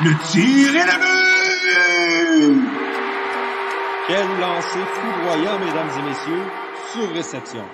Le tir est le but! Quel lancer foudroyant, mesdames et messieurs, sur réception.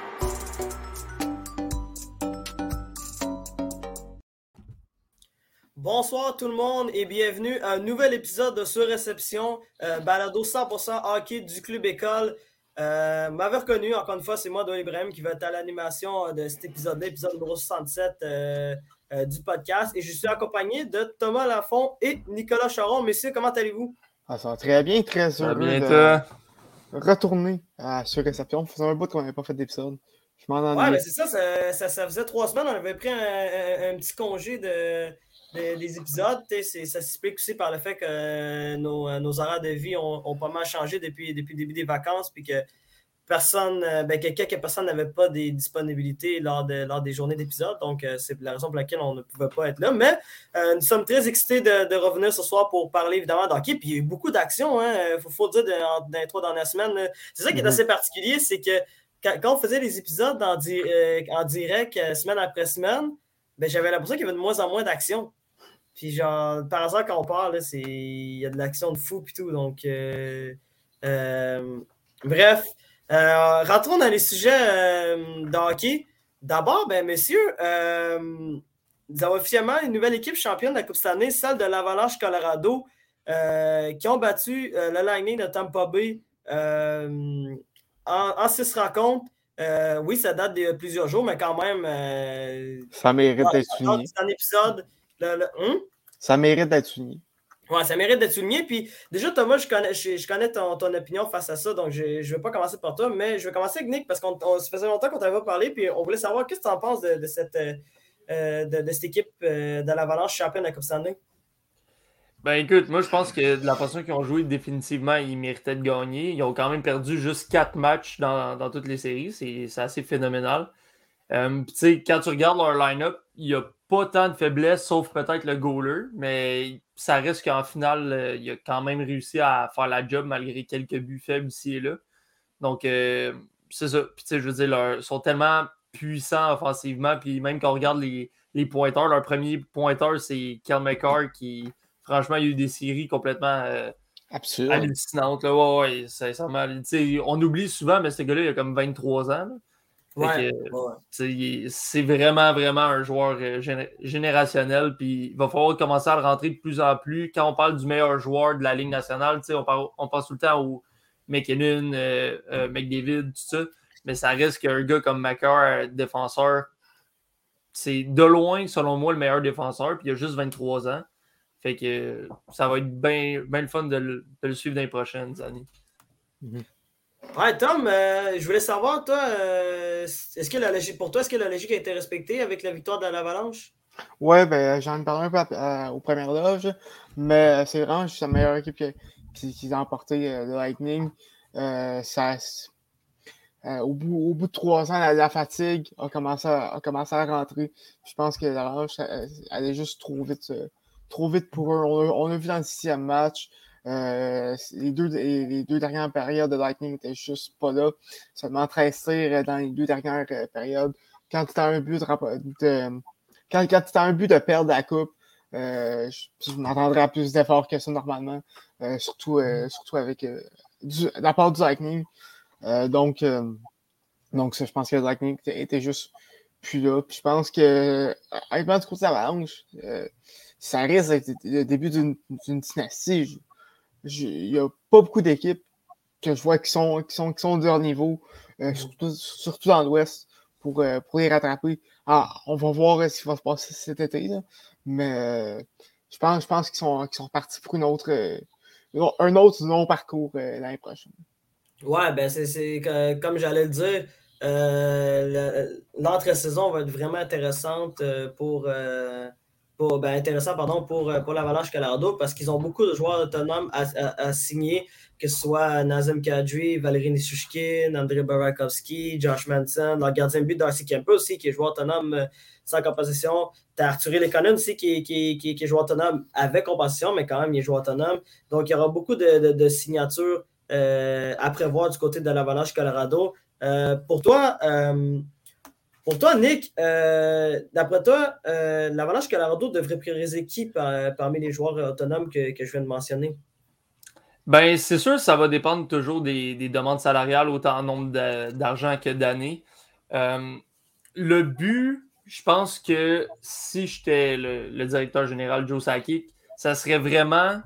Bonsoir tout le monde et bienvenue à un nouvel épisode de Sur Réception, euh, balado 100% hockey du Club École. Euh, M'avez reconnu, encore une fois, c'est moi, Don Ibrahim, qui va être à l'animation de cet épisode-là, épisode numéro 67 euh, euh, du podcast. Et je suis accompagné de Thomas Lafont et Nicolas Charon. Messieurs, comment allez-vous? Ah, ça va très bien, très heureux bien, de retourner à sur réception. Ça faisait un bout qu'on n'avait pas fait d'épisode. Je m'en Ouais, ennuyais. mais c'est ça ça, ça ça faisait trois semaines, on avait pris un, un- un petit congé de, de- des épisodes. Ça s'explique aussi par le fait que euh, nos, euh, nos horaires de vie ont, ont pas mal changé depuis, depuis le début des vacances, puis que personne, euh, ben, que quelques personnes n'avaient pas des disponibilités lors, de, lors des journées d'épisodes. Donc, euh, c'est la raison pour laquelle on ne pouvait pas être là. Mais euh, nous sommes très excités de, de revenir ce soir pour parler évidemment d'hockey. Puis il y a eu beaucoup d'actions, il faut, faut dire, dans, dans les trois dernières semaines. C'est ça qui est Mhm. assez particulier, c'est que quand, quand on faisait les épisodes en, di- euh, en direct semaine après semaine, ben, j'avais l'impression qu'il y avait de moins en moins d'action. Puis genre, par hasard, quand on parle, il y a de l'action de fou et tout. Donc, bref, Euh, rentrons dans les sujets euh, de hockey. D'abord, ben, messieurs, euh, nous avons officiellement une nouvelle équipe championne de la Coupe cette année, celle de l'Avalanche Colorado, euh, qui ont battu le Lightning de Tampa Bay en, en six rencontres. Euh, oui, ça date de plusieurs jours, mais quand même, euh, Ça mérite d'être souligné. d'un épisode. le- le-? Ça mérite d'être souligné. Ouais, ça mérite d'être souligné. Puis déjà, Thomas, je connais, je, connais ton, opinion face à ça, donc je ne vais pas commencer par toi, mais je vais commencer avec Nick parce qu'on on- ça faisait longtemps qu'on t'avait pas parlé, puis on voulait savoir qu'est-ce que tu en penses de, cette, euh, euh, de, cette équipe euh, de l'Avalanche championne de la Coupe. Ben écoute, moi je pense que de la façon qu'ils ont joué, définitivement, ils méritaient de gagner. Ils ont quand même perdu juste quatre matchs dans, dans toutes les séries. C'est assez phénoménal. Tu sais, quand tu regardes leur line-up, il n'y a pas tant de faiblesses, sauf peut-être le goaler, mais ça reste qu'en finale, euh, il a quand même réussi à faire la job malgré quelques buts faibles ici et là. Donc, euh, c'est ça. Puis tu sais, je veux dire, leur- ils sont tellement puissants offensivement, puis même quand on regarde les, les pointeurs, leur premier pointeur, c'est Kel McCarr qui, franchement, il y a eu des séries complètement euh, hallucinantes. Là. Ouais, ouais, sincèrement. Tu sais, on oublie souvent, mais ce gars-là, il a comme 23 ans. là. Ouais. C'est vraiment, vraiment un joueur euh, géné- générationnel. Puis il va falloir commencer à le rentrer de plus en plus. Quand on parle du meilleur joueur de la Ligue nationale, on, parle- on pense tout le temps au McKinnon, euh, euh, McDavid, tout ça. Mais ça reste qu'un gars comme Macar, euh, défenseur, c'est de loin, selon moi, le meilleur défenseur. Puis il a juste 23 ans. Fait que ça va être bien bien le fun de le, de le suivre dans les prochaines années. Ouais, Tom, euh, je voulais savoir, toi, euh, est-ce que pour toi, est-ce que la logique a été respectée avec la victoire de l'Avalanche? Ouais, ben, j'en ai parlé un peu à- à- aux premières loges, mais c'est vraiment juste la meilleure équipe qui, qui, a emporté euh, le Lightning. Euh, ça, euh, au, bout, au bout de trois ans, la, la fatigue a commencé à, à rentrer. Je pense que la revanche euh, allait juste trop vite, euh, trop vite pour eux. On on a vu dans le sixième match, euh, les, deux, les, deux dernières périodes de Lightning n'étaient juste pas là. Seulement 13 tirs euh, dans les deux dernières euh, périodes. Quand tu as un but de, quand, quand tu as un but de perdre la coupe, euh, je, je m'attendrais à plus d'efforts que ça normalement, euh, surtout, euh, surtout avec du- la part du Lightning. Donc, donc ça, je pense que le Lightning était, était juste plus là. Puis je pense que, honnêtement, du côté de l'Avalanche, ça risque d'être le début d'une dynastie. Il n'y a pas beaucoup d'équipes que je vois qui sont, qui sont, qui sont de leur niveau, euh, surtout, surtout dans l'Ouest, pour, euh, pour les rattraper. Ah, on va voir euh, ce qui va se passer cet été, là. mais je pense, je pense qu'ils sont, qu'ils sont partis pour une autre, un autre long parcours l'année prochaine. Ouais, ben c'est- comme j'allais le dire, le- l'entre-saison va être vraiment intéressante pour, ben, intéressant pardon, pour, euh, pour l'Avalanche Colorado parce qu'ils ont beaucoup de joueurs autonomes à, signer, que ce soit Nazem Kadri, Valérie Nishushkin, André Burakovsky, Josh Manson, leur gardien de but Darcy Kemper aussi, qui est joueur autonome euh, sans compensation. T'as Arthur Lekonen aussi qui, qui, qui, est- joueur autonome avec compensation, mais quand même, il est joueur autonome. Donc, il y aura beaucoup de, de- signatures euh, à prévoir du côté de l'Avalanche Colorado. Pour toi, euh, Pour toi, Nick, euh, d'après toi, euh, l'Avalanche Colorado devrait prioriser qui par- parmi les joueurs autonomes que, que je viens de mentionner? Ben, c'est sûr, ça va dépendre toujours des, des demandes salariales, autant en nombre d'argent que d'années. Euh, le but, je pense que si j'étais le, le directeur général Joe Sakic, ça serait vraiment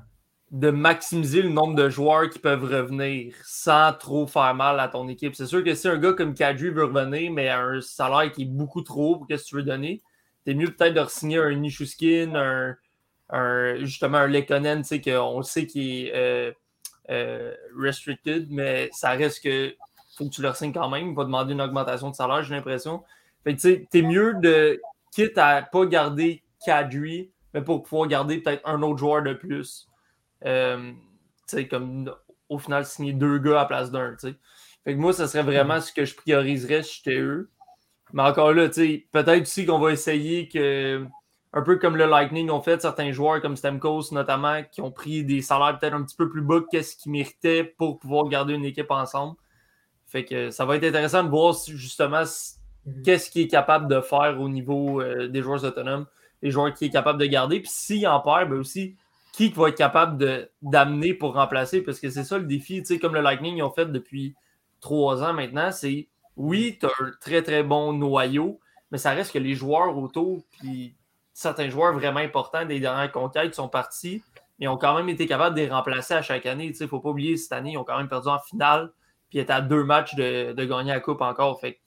de maximiser le nombre de joueurs qui peuvent revenir sans trop faire mal à ton équipe. C'est sûr que si un gars comme Kadri veut revenir, mais à un salaire qui est beaucoup trop pour qu'est-ce que tu veux donner, t'es mieux peut-être de signer un Nishuskin, un, un- justement un Lekonen, qu'on sait qu'il est euh, euh, restricted, mais ça reste que faut que tu le signes quand même. Il demander une augmentation de salaire, j'ai l'impression. Fait tu sais, t'es mieux de, quitte à pas garder Kadri, mais pour pouvoir garder peut-être un autre joueur de plus. Euh, comme au final, signer deux gars à la place d'un. Fait que moi, ça serait vraiment ce que je prioriserais si j'étais eux. Mais encore là, peut-être aussi qu'on va essayer que, un peu comme le Lightning ont fait, certains joueurs comme Stamkos notamment, qui ont pris des salaires peut-être un petit peu plus bas que qu'est-ce qu'ils méritaient pour pouvoir garder une équipe ensemble. Fait que ça va être intéressant de voir justement Mhm. qu'est-ce qu'il est capable de faire au niveau euh, des joueurs autonomes, les joueurs qui est capable de garder. Puis s'il en perd, ben aussi, qui va être capable d'amener pour remplacer, parce que c'est ça le défi, tu sais, comme le Lightning ils ont fait depuis trois ans maintenant, c'est oui, tu as un très très bon noyau, mais ça reste que les joueurs autour, puis certains joueurs vraiment importants des dernières conquêtes sont partis, mais ont quand même été capables de les remplacer à chaque année. Il ne faut pas oublier, cette année, ils ont quand même perdu en finale, puis étaient à deux matchs de, de gagner la Coupe encore. Fait que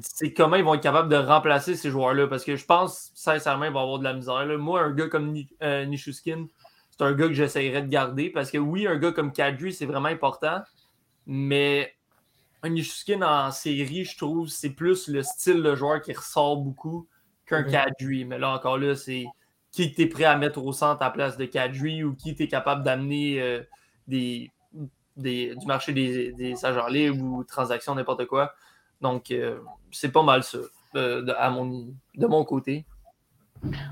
c'est comment ils vont être capables de remplacer ces joueurs-là. Parce que je pense, sincèrement, ils vont avoir de la misère. là. Moi, un gars comme Ni- euh, Nishuskin, c'est un gars que j'essayerais de garder. Parce que oui, un gars comme Kadri, c'est vraiment important. Mais un Nishuskin en série, je trouve, c'est plus le style de joueur qui ressort beaucoup qu'un Mhm. Kadri. Mais là, encore là, c'est qui tu es prêt à mettre au centre à la place de Kadri ou qui tu es capable d'amener euh, des, des- du marché des, des agents libres ou transactions, n'importe quoi. Donc, euh, c'est pas mal ça, de- à mon, de mon côté.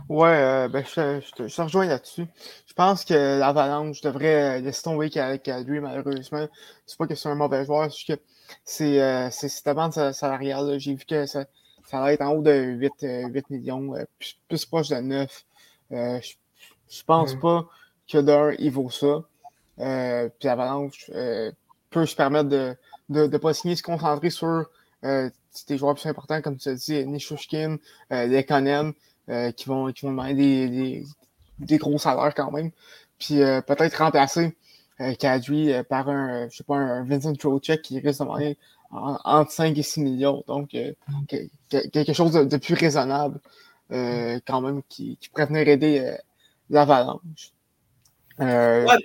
Ouais, euh, ben, je, te- je te- je te rejoins là-dessus. Je pense que l'Avalanche devrait euh, laisser tomber Kadri, malheureusement. C'est pas que c'est un mauvais joueur, c'est juste que c'est euh, c'est cette sa- salariale. J'ai vu que ça, ça va être en haut de 8, euh, 8 millions, euh, plus, plus proche de 9. Euh, je, je pense Mhm. pas que d'un, il vaut ça. Euh, puis l'Avalanche euh, peut se permettre de ne de, de pas signer, se concentrer sur euh, des joueurs plus importants, comme tu as dit, Nishushkin, euh, Lekonen, euh, qui, vont, qui vont demander des, des, des gros salaires quand même. Puis euh, peut-être remplacer euh, Kadri euh, par un, je sais pas, un Vincent Trocek qui risque de demander en- entre 5 et 6 millions. Donc, euh, que- que- quelque chose de, de plus raisonnable euh, quand même qui, qui pourrait venir aider euh, l'Avalanche. Euh, Ouais.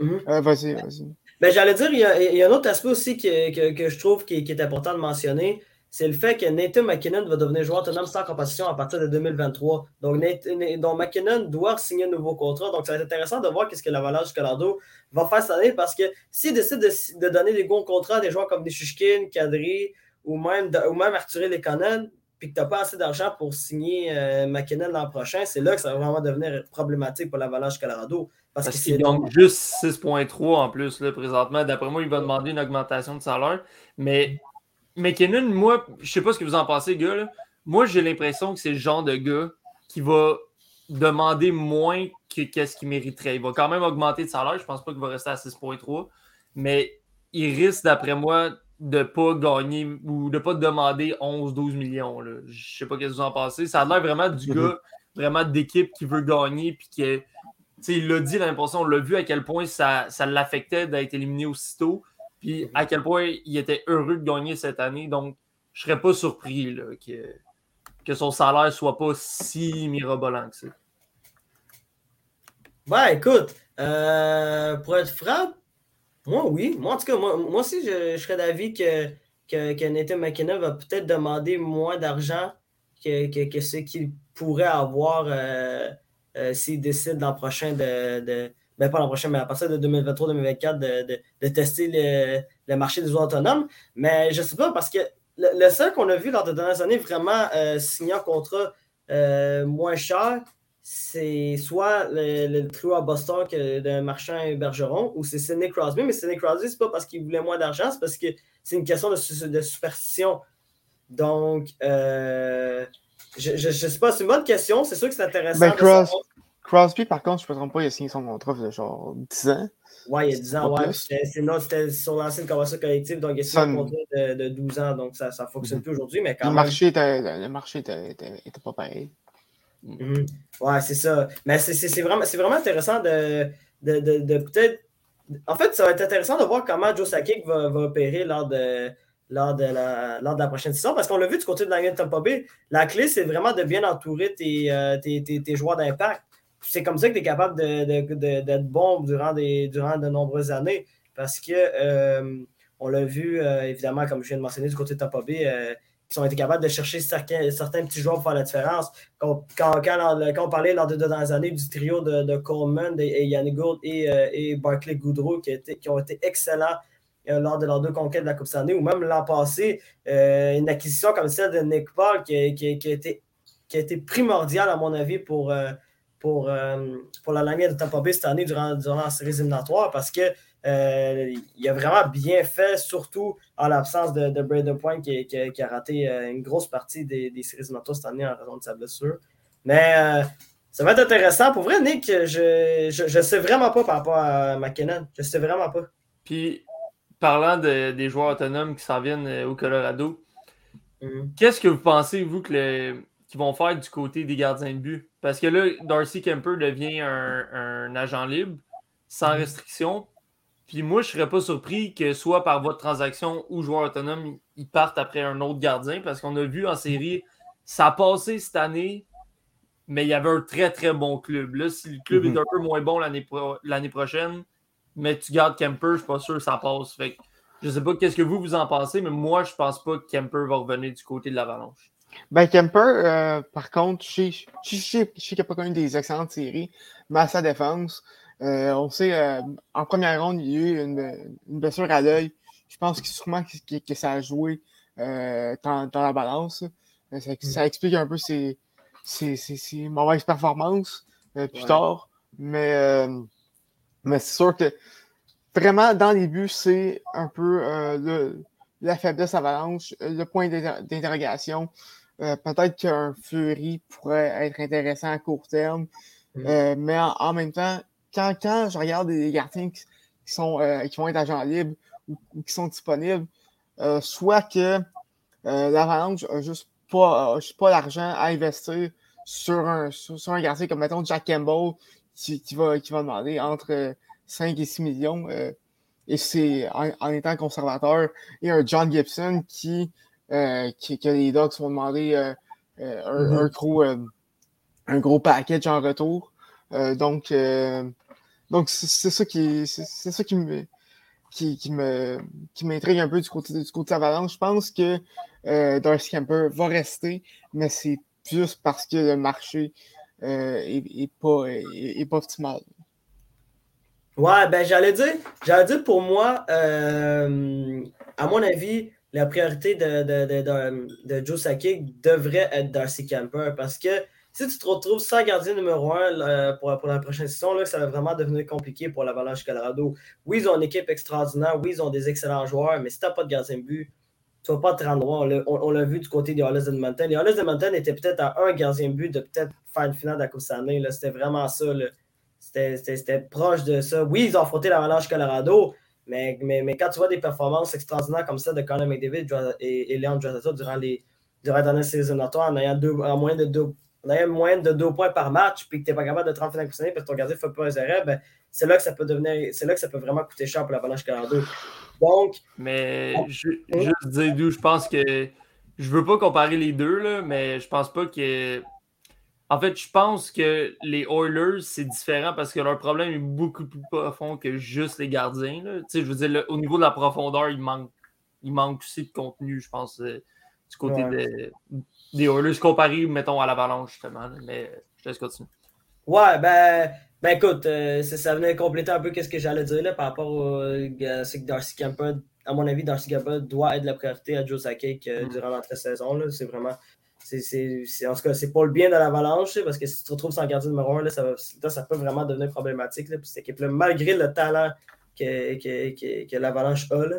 Mhm. euh, vas-y, vas-y. Ben, j'allais dire, il y, a, il y a un autre aspect aussi que, que, que je trouve qui, qui est important de mentionner, c'est le fait que Nathan McKinnon va devenir joueur autonome sans compétition à partir de 2023. Donc, Nathan- donc McKinnon doit signer un nouveau contrat. Donc, ça va être intéressant de voir ce que l'Avalanche Colorado va faire cette année parce que s'il décide de, de donner des bons contrats à des joueurs comme Nishushkin, Kadri ou même, ou même Arthur Lekonen, puis que tu n'as pas assez d'argent pour signer euh, McKinnon l'an prochain, c'est là que ça va vraiment devenir problématique pour l'Avalanche Colorado. Parce, Parce que qu'il gagne juste 6,3 en plus là, présentement. D'après moi, il va demander une augmentation de salaire. Mais McKinnon, moi, je sais pas ce que vous en pensez, gars. là. Moi, j'ai l'impression que c'est le genre de gars qui va demander moins que qu'est-ce qu'il mériterait. Il va quand même augmenter de salaire. Je pense pas qu'il va rester à 6,3. Mais il risque, d'après moi, de pas gagner ou de pas demander 11-12 millions. Là. Je sais pas ce que vous en pensez. Ça a l'air vraiment du Mhm. gars vraiment d'équipe qui veut gagner puis qui est il l'a dit l'année passée, on l'a vu à quel point ça, ça l'affectait d'être éliminé aussitôt, puis à quel point il était heureux de gagner cette année. Donc, je serais pas surpris là, que, que son salaire soit pas si mirobolant que ça. Ben, écoute, euh, pour être franc, moi, oui. Moi, en tout cas, moi, moi aussi, je, je serais d'avis que, que, que Nathan McKinnon va peut-être demander moins d'argent que, que, que ce qu'il pourrait avoir euh, euh, s'il décide l'an prochain de, de- Ben, pas l'an prochain, mais à partir de 2023-2024, de, de, de tester le, le marché des joueurs autonomes. Mais je sais pas, parce que le, le seul qu'on a vu lors des dernières années vraiment euh, signer un contrat euh, moins cher, c'est soit le, le trio à Boston que d'un marchand et Bergeron ou c'est Sidney Crosby. Mais Sidney Crosby, c'est pas parce qu'il voulait moins d'argent, c'est parce que c'est une question de, de superstition. Donc, euh, je ne sais pas, c'est une bonne question. C'est sûr que c'est intéressant. Ben, de Crosby, Crosby, par contre, je ne me trompe pas, il a signé son contrat de genre 10 ans. Ouais, il y a 10 ans, ouais. C'était sur l'ancienne convention collective, donc il y a signé un contrat de, de 12 ans, donc ça ne fonctionne plus aujourd'hui, mais quand Le même. marché était, le marché était, était- était pas pareil. Mhm. Ouais, c'est ça. Mais c'est- vraiment, vraiment intéressant de, de, de- de peut-être. En fait, ça va être intéressant de voir comment Joe Sakic va, va opérer lors de, lors, de la, lors de la prochaine saison. Parce qu'on l'a vu du côté de la Tampa Bay, la clé, c'est vraiment de bien entourer tes, euh, tes, tes- tes joueurs d'impact. C'est comme ça que tu es capable de- de- de- d'être bon durant, des, durant de nombreuses années. Parce que euh, on l'a vu, euh, évidemment, comme je viens de mentionner, du côté de Tampa Bay, euh, ont été capables de chercher certains, certains petits joueurs pour faire la différence. Quand, quand, quand, on parlait lors des deux dernières années du trio de, de Coleman et, Yannick Gould et, euh, et Barclay Goudreau qui, qui ont été excellents lors de leurs deux conquêtes de la Coupe Stanley, ou même l'an passé, une acquisition comme celle de Nick Paul qui, qui qui a été, primordiale, à mon avis, pour, pour, euh, pour la lignée de Tampa Bay cette année durant, durant la série éliminatoire parce que euh, il a vraiment bien fait, surtout en l'absence de, de Braden Point qui, qui- qui a raté euh, une grosse partie des, des séries éliminatoires cette année en raison de sa blessure. Mais ça va être intéressant. Pour vrai, Nick, je ne sais vraiment pas par rapport à McKinnon. Je sais vraiment pas. Puis, parlant de- des joueurs autonomes qui s'en viennent au Colorado, Mhm. qu'est-ce que vous pensez, vous, qu'ils vont faire du côté des gardiens de but? Parce que là, Darcy Kemper devient un, un agent libre, sans Mhm. restriction. Puis moi, je serais pas surpris que soit par votre transaction ou joueur autonome, ils partent après un autre gardien, parce qu'on a vu en série, ça a passé cette année, mais il y avait un très très bon club. Là, si le club Mhm. est un peu moins bon l'année pro- l'année prochaine, mais tu gardes Kemper, je suis pas sûr que ça passe. Fait que je sais pas qu'est-ce que vous vous en pensez, mais moi, je pense pas que Kemper va revenir du côté de l'Avalanche. Ben, Kemper, euh, par contre, je sais, qu'il n'a pas connu des excellentes séries, mais à sa défense, euh, on sait, euh, en première ronde, il y a eu une, une blessure à l'œil. Je pense que sûrement que, que- que ça a joué euh, dans, dans la balance. Euh, Ça, ça explique un peu ses, ses- ses- ses mauvaises performances plus Ouais. tard. Mais, mais c'est sûr que vraiment, dans les buts, c'est un peu le- la faiblesse avalanche, le point d'inter- d'interrogation. Euh, Peut-être qu'un Fury pourrait être intéressant à court terme. Mhm. Euh, mais en, en même temps, quand, quand je regarde des gardiens qui, qui sont, euh, qui vont être agents libres ou, ou qui sont disponibles, soit que l'Avalanche n'a juste pas, juste pas l'argent à investir sur un, sur, sur un gardien comme, mettons, Jack Campbell, qui, qui, va, qui va demander entre euh, 5 et 6 millions. et c'est en, en étant conservateur. Et un John Gibson qui, qui que les Dogs vont demander euh, euh, un, Mhm. un gros, euh, un gros package en retour. Euh, donc, euh, donc c'est c'est ça qui, c'est c'est ça qui me, qui, qui me, qui m'intrigue un peu du côté, du côté Avalanche. Je pense que euh, Darcy Kemper va rester, mais c'est juste parce que le marché euh, est, est pas, est, est pas optimal. Ouais, ben j'allais dire, j'allais dire pour moi, euh, à mon avis, la priorité de, de, de, Joe Sakic devrait être Darcy Camper parce que si tu te retrouves sans gardien numéro un là, pour, pour la prochaine saison, là, ça va vraiment devenir compliqué pour l'Avalanche Colorado. Oui, ils ont une équipe extraordinaire, oui, ils ont des excellents joueurs, mais si tu n'as pas de gardien de but, tu ne vas pas te rendre loin. On l'a- vu du côté des Oilers d'Edmonton. Les Oilers d'Edmonton étaient peut-être à un gardien de but de peut-être faire une finale de. C'était vraiment ça. c'était proche de ça. Oui, ils ont affronté l'Avalanche Colorado, mais, mais, mais quand tu vois des performances extraordinaires comme ça de Conor McDavid et, et Leon durant les durant la dernière série éliminatoire en ayant, deux, en de deux, ayant moyenne de deux points par match, puis que tu n'es pas capable de te rendre parce que ton gardien ne fait pas un ben, c'est là que ça peut devenir, c'est là que ça peut vraiment coûter cher pour l'Avalanche Colorado. Donc, Mais ju- juste dire d'où je pense que. Je veux pas comparer les deux, là, mais je pense pas que. En fait, je pense que les Oilers, c'est différent parce que leur problème est beaucoup plus profond que juste les gardiens. là. Tu sais, je veux dire, le- au niveau de la profondeur, il manque, il manque aussi de contenu, je pense, euh, du côté Ouais. de- des Oilers comparé, mettons, à l'Avalanche, justement. là. Mais je te laisse continuer. Ouais, ben, ben écoute, euh, ça, ça venait compléter un peu ce que j'allais dire là, par rapport au euh, c'est que Darcy Kemper, à mon avis, Darcy Kemper doit être la priorité à Joe Sakic euh, Mm. durant l'entre-saison. là. C'est vraiment. C'est en tout cas, c'est pas le bien de l'avalanche, parce que si tu te retrouves sans gardien numéro 1, là, ça, va- là, ça peut vraiment devenir problématique là, pour cette équipe-là, malgré le talent que, que, que, que l'avalanche a. Là.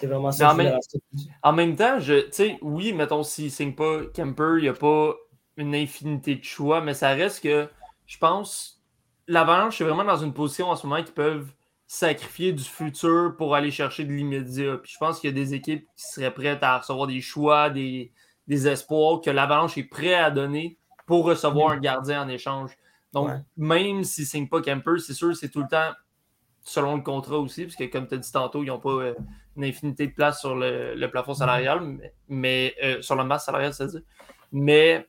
C'est vraiment ça. en même-. En même temps, je, tu sais, oui, mettons, s'il ne signe pas Kemper, il n'y a pas une infinité de choix, mais ça reste que, je pense, l'Avalanche est vraiment dans une position en ce moment qu'ils peuvent sacrifier du futur pour aller chercher de l'immédiat. Puis je pense qu'il y a des équipes qui seraient prêtes à recevoir des choix, des, des espoirs que l'Avalanche est prêt à donner pour recevoir un gardien en échange. Donc, Ouais. même s'ils ne signent pas Kemper, c'est sûr, c'est tout le temps selon le contrat aussi, parce que comme tu as dit tantôt, ils n'ont pas euh, une infinité de place sur le, le plafond salarial, mais, mais, euh, sur la masse salariale, c'est-à-dire. Mais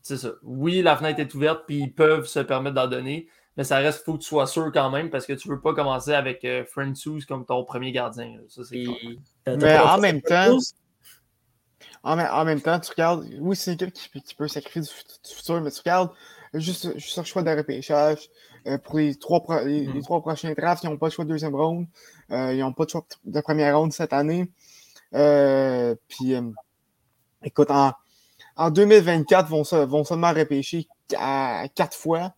c'est ça. Oui, la fenêtre est ouverte, puis ils peuvent se permettre d'en donner, mais ça reste, il faut que tu sois sûr quand même, parce que tu ne veux pas commencer avec euh, Francis comme ton premier gardien. Ça, c'est Mais en même temps-? En, même- en même temps, tu regardes, oui, c'est une équipe qui, peut- qui peut sacrifier du, fut- du futur, mais tu regardes juste, juste le choix de repêchage. euh, pour les trois, pro- les, les Mhm. trois prochains drafts, ils n'ont pas de choix de deuxième round. euh, ils n'ont pas de choix de première round cette année. Euh, puis, écoute, en, en 2024, vont, se- vont seulement repêcher à quatre fois.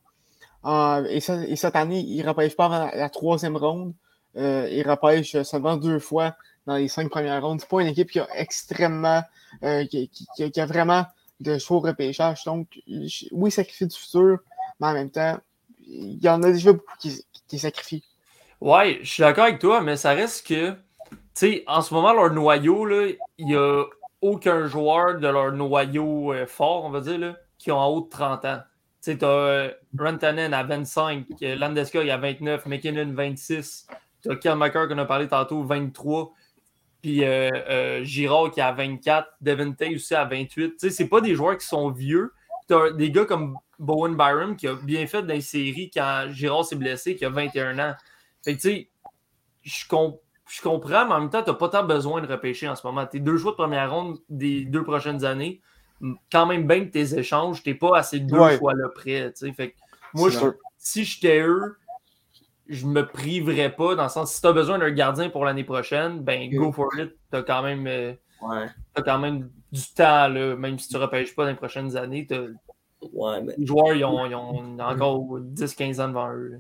Et, ça- et cette année, ils ne repêchent pas avant la, la troisième ronde. Ils repêchent seulement deux fois dans les cinq premières rondes. C'est pas une équipe qui a extrêmement, euh, qui, a, vraiment de choix au repêchage. Donc, oui, sacrifier du futur, mais en même temps, il y en a déjà beaucoup qui, sacrifient. Ouais, je suis d'accord avec toi, mais ça reste que, tu sais, en ce moment, leur noyau, il n'y a aucun joueur de leur noyau euh, fort, on va dire, là, qui ont en haut de 30 ans. Tu sais, tu as Rantanen à 25, euh, Landeskog à 29, McKinnon 26, tu as Kyle qu'on a parlé tantôt, 23, puis euh, euh, Girard qui est à 24, Devin Tay aussi à 28. Tu sais, c'est pas des joueurs qui sont vieux. Tu as des gars comme Bowen Byram qui a bien fait dans les séries quand Girard s'est blessé, qui a 21 ans. Fait que, tu sais, je, com- je comprends, mais en même temps, tu n'as pas tant besoin de repêcher en ce moment. Tes deux choix de première ronde des deux prochaines années, quand même bien que tes échanges, tu pas ces deux Ouais. choix-là près. tu sais. Fait que moi, je- si j'étais eux, je me priverais pas, dans le sens, si tu as besoin d'un gardien pour l'année prochaine, ben go for it. Tu as quand même. euh, Ouais. Quand même du temps, là, même si tu ne repêches pas dans les prochaines années. Ouais, mais- Les joueurs, ils ont, ils ont encore 10-15 ans devant eux. là.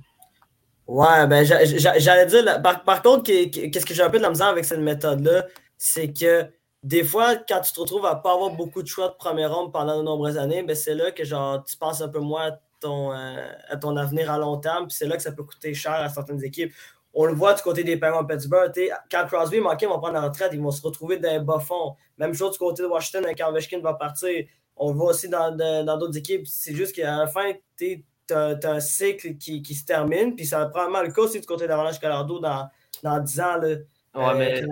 Ouais, ben j'a- j'a- j'allais dire, là, par, par contre, qu'est- qu'est-ce que j'ai un peu de la misère avec cette méthode-là, c'est que des fois, quand tu te retrouves à pas avoir beaucoup de choix de première ronde pendant de nombreuses années, ben c'est là que genre tu penses un peu moins à ton, euh, à ton avenir à long terme, puis c'est là que ça peut coûter cher à certaines équipes. On le voit du côté des Penguins de Pittsburgh. Quand Crosby et Malkin vont prendre la retraite, ils vont se retrouver dans un bas fond. Même chose du côté de Washington, quand Ovechkin va partir. On le voit aussi dans d'autres équipes. C'est juste qu'à la fin, tu as, un cycle qui, qui se termine. Puis ça va probablement le cas aussi du côté d'Avalanche Colorado dans, dans 10 ans. Là, Ouais, Euh, mais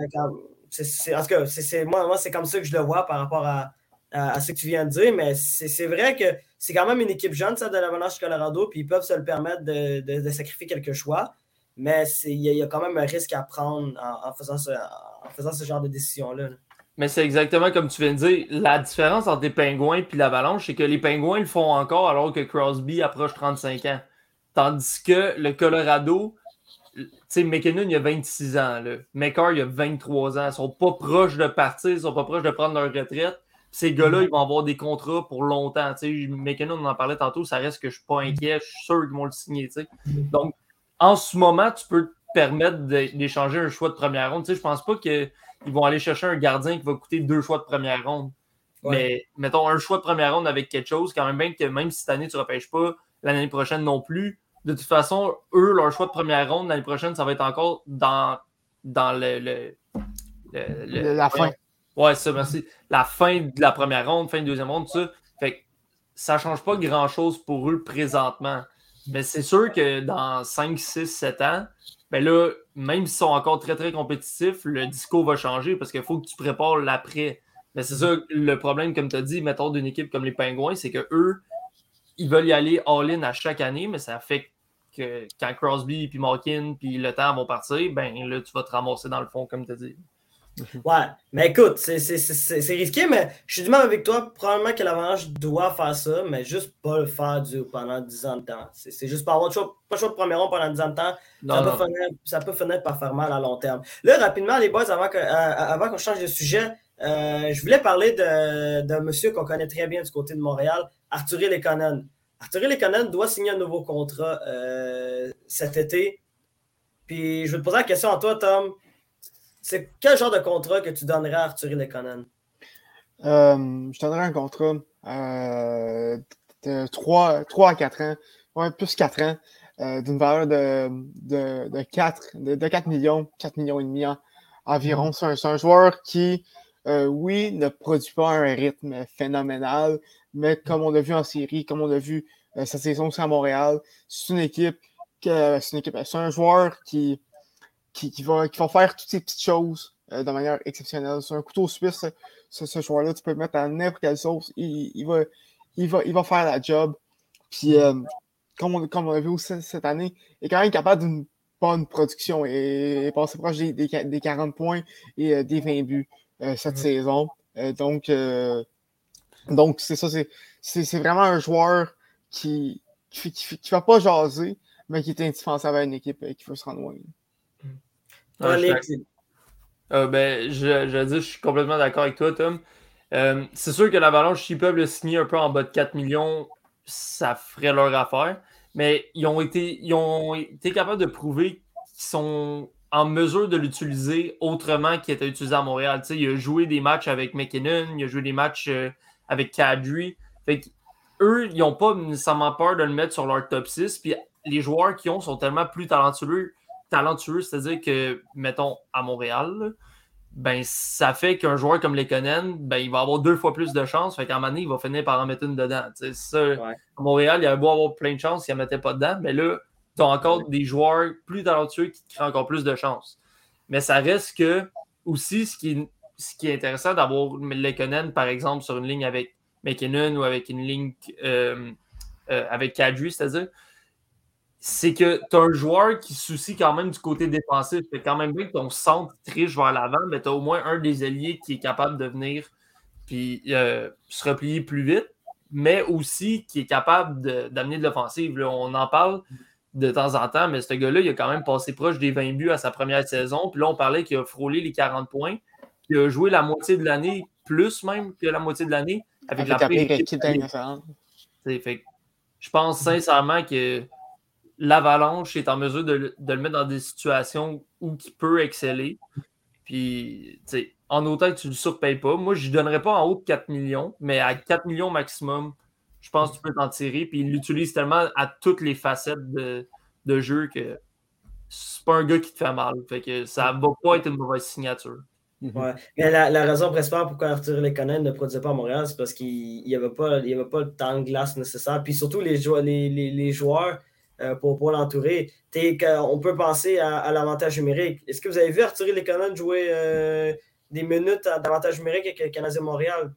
c'est- en tout cas, moi, moi c'est comme ça que je le vois par rapport à, à, à ce que tu viens de dire. Mais c'est c'est vrai que c'est quand même une équipe jeune, de l'Avalanche Colorado. Puis ils peuvent se le permettre de, sacrifier quelques choix. Mais il y, a- quand même un risque à prendre en, faisant, ce, genre de décision-là. là. Mais c'est exactement comme tu viens de dire. La différence entre les pingouins et l'avalanche, c'est que les pingouins le font encore alors que Crosby approche 35 ans. Tandis que le Colorado, tu sais, McKinnon, il a 26 ans. Là. McCarr, il a 23 ans. Ils sont pas proches de partir, ils sont pas proches de prendre leur retraite. Ces gars-là, ils vont avoir des contrats pour longtemps. Tu sais, McKinnon, on en parlait tantôt, ça reste que je suis pas inquiet. Je suis sûr qu'ils vont le signer. tu sais. Donc, en ce moment, tu peux te permettre d'échanger un choix de première ronde. Tu sais, je pense pas qu'ils vont aller chercher un gardien qui va coûter deux choix de première ronde. Ouais. Mais mettons un choix de première ronde avec quelque chose, quand même bien que même si cette année tu ne repêches pas, l'année prochaine non plus, de toute façon, eux, leur choix de première ronde l'année prochaine, ça va être encore dans, dans le, le- le- le- La fin. Ouais, ça, merci. La fin de la première ronde, fin de deuxième ronde, ça. Fait que ça change pas grand-chose pour eux présentement. Mais c'est sûr que dans 5, 6, 7 ans, ben là, même s'ils sont encore très, très compétitifs, le discours va changer parce qu'il faut que tu prépares l'après. Mais c'est ça le problème, comme tu as dit, mettons, d'une équipe comme les Pingouins, c'est que eux, ils veulent y aller all-in à chaque année, mais ça fait que quand Crosby, puis Malkin, puis le temps vont partir, ben là, tu vas te ramasser dans le fond, comme tu as dit. Ouais, mais écoute, c'est- risqué, mais je suis du même avec toi. Probablement que l'Avalanche doit faire ça, mais juste pas le faire du- pendant 10 ans de temps. C'est juste pas avoir de choix, pas choix de premier rond pendant 10 ans de temps. Non, ça, non. Peut finir, ça peut finir par faire mal à long terme. Là, rapidement, les boys, avant euh, qu'on change de sujet, euh, je voulais parler d'un monsieur qu'on connaît très bien du côté de Montréal, Arthur Lekonen. Arthur Lekonen doit signer un nouveau contrat euh, cet été. Puis je vais te poser la question à toi, Tom. C'est quel genre de contrat que tu donnerais à Arthur Lekonen? Euh, je donnerais un contrat euh, de 3, 3 à 4 ans, ouais, plus 4 ans, euh, d'une valeur de, de, de, 4, de, de 4 millions, 4 millions et demi en, environ. C'est un, c'est un joueur qui, euh, oui, ne produit pas un rythme phénoménal, mais comme on l'a vu en série, comme on l'a vu euh, cette saison aussi à Montréal, c'est une équipe que c'est une équipe, c'est un joueur qui, qui, qui, va, qui va faire toutes ces petites choses euh, de manière exceptionnelle. C'est un couteau suisse, ce, ce joueur-là. Tu peux le mettre à n'importe quelle sauce. Il, il, va, il, va, il va faire la job. Puis, euh, comme, on, comme on a vu aussi cette année, il est quand même capable d'une bonne production et est passé proche des, des, des 40 points et euh, des 20 buts euh, cette Mhm. saison. Euh, donc, euh, donc c'est ça. c'est- vraiment un joueur qui qui, fait- qui, qui va pas jaser, mais qui est indispensable à une équipe euh, qui veut se rendre loin. Ouais, je Euh, ben, je, suis complètement d'accord avec toi, Tom. Euh, c'est sûr que l'Avalanche, s'ils peuvent le signer un peu en bas de 4 millions, ça ferait leur affaire. Mais ils ont été, ils ont été capables de prouver qu'ils sont en mesure de l'utiliser autrement qu'il était utilisé à Montréal. Tu sais, il a joué des matchs avec McKinnon, il a joué des matchs euh, avec Kadri. Fait eux, ils n'ont pas nécessairement peur de le mettre sur leur top 6. Puis les joueurs qui ont sont tellement plus talentueux, talentueux c'est-à-dire que, mettons, à Montréal, ben, ça fait qu'un joueur comme Lekonen, ben, il va avoir deux fois plus de chances. Fait qu'à un moment donné, il va finir par en mettre une dedans. Ça, Ouais. À Montréal, il avait beau avoir plein de chances, il n'en mettait pas dedans. Mais là, tu as encore des joueurs plus talentueux qui te créent encore plus de chances. Mais ça reste que, aussi, ce qui est, ce qui est intéressant d'avoir Lekonen, par exemple, sur une ligne avec McKinnon ou avec une ligne euh, euh, avec Kadri, c'est-à-dire, c'est que tu as un joueur qui se soucie quand même du côté défensif. C'est quand même bien que ton centre triche vers l'avant, mais tu as au moins un des alliés qui est capable de venir puis euh, se replier plus vite, mais aussi qui est capable d'amener de, l'offensive. On en parle de temps en temps, mais ce gars-là, il a quand même passé proche des 20 buts à sa première saison. Puis là, on parlait qu'il a frôlé les 40 points. Puis il a joué la moitié de l'année, plus même que la moitié de l'année, avec, Avec la pire équipe fait je pense sincèrement que l'Avalanche est en mesure de, le- mettre dans des situations où il peut exceller. Puis, en autant que tu ne le surpayes pas, moi, je ne donnerais pas en haut de 4 millions, mais à 4 millions maximum, je pense que tu peux t'en tirer. Puis, il l'utilise tellement à toutes les facettes de, jeu que c'est pas un gars qui te fait mal. Fait que ça va pas être une mauvaise signature. Ouais. Mais la, raison principale pourquoi Arthur Lekonen ne produisait pas à Montréal, c'est parce qu'il n'y avait, pas- avait pas le temps de glace nécessaire. Puis surtout, les, les, joueurs pour, pour l'entourer. On peut penser à, à l'avantage numérique. Est-ce que vous avez vu Arthur Lekonen jouer euh, des minutes à- d'avantage numérique avec le Canadien Montréal?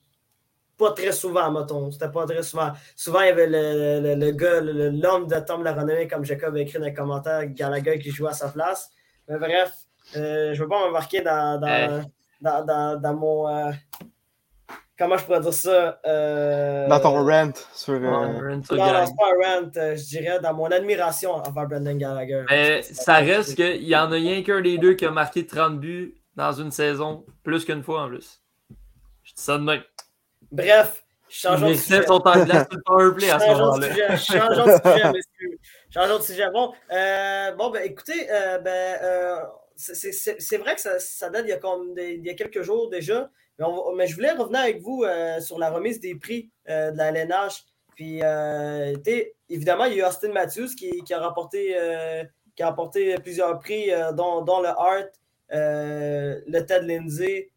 Pas très souvent, mettons. C'était pas très souvent. Souvent, il y avait le, le, le gars, l'homme de Tom Laronnet, comme Jacob a écrit dans les commentaires, Gallagher qui jouait à sa place. Mais bref, euh, je ne veux pas m'embarquer dans, dans, Euh. dans, dans, dans mon. euh, comment je pourrais dire ça? euh, Dans ton rant sur. euh, Non, c'est pas un rant, euh, je dirais dans mon admiration envers Brendan Gallagher. Mais ça reste qu'il y en a rien qu'un des deux qui a marqué 30 buts dans une saison, plus qu'une fois en plus. Je dis ça de même. Bref, changeons Les de sujet. Sets sont en glace tout le power play à ce Changeons de moment-là. sujet, changeons de sujet, messieurs. Changeons de sujet. Bon, euh, bon ben, écoutez, euh, ben, euh, c'est- vrai que ça, ça date il y, a comme des- il y a quelques jours déjà, mais, je voulais revenir avec vous euh, sur la remise des prix euh, de la LNH. Puis, euh, évidemment, il y a Austin Matthews qui, a, remporté, qui a plusieurs prix, dont, le Hart, le Ted Lindsay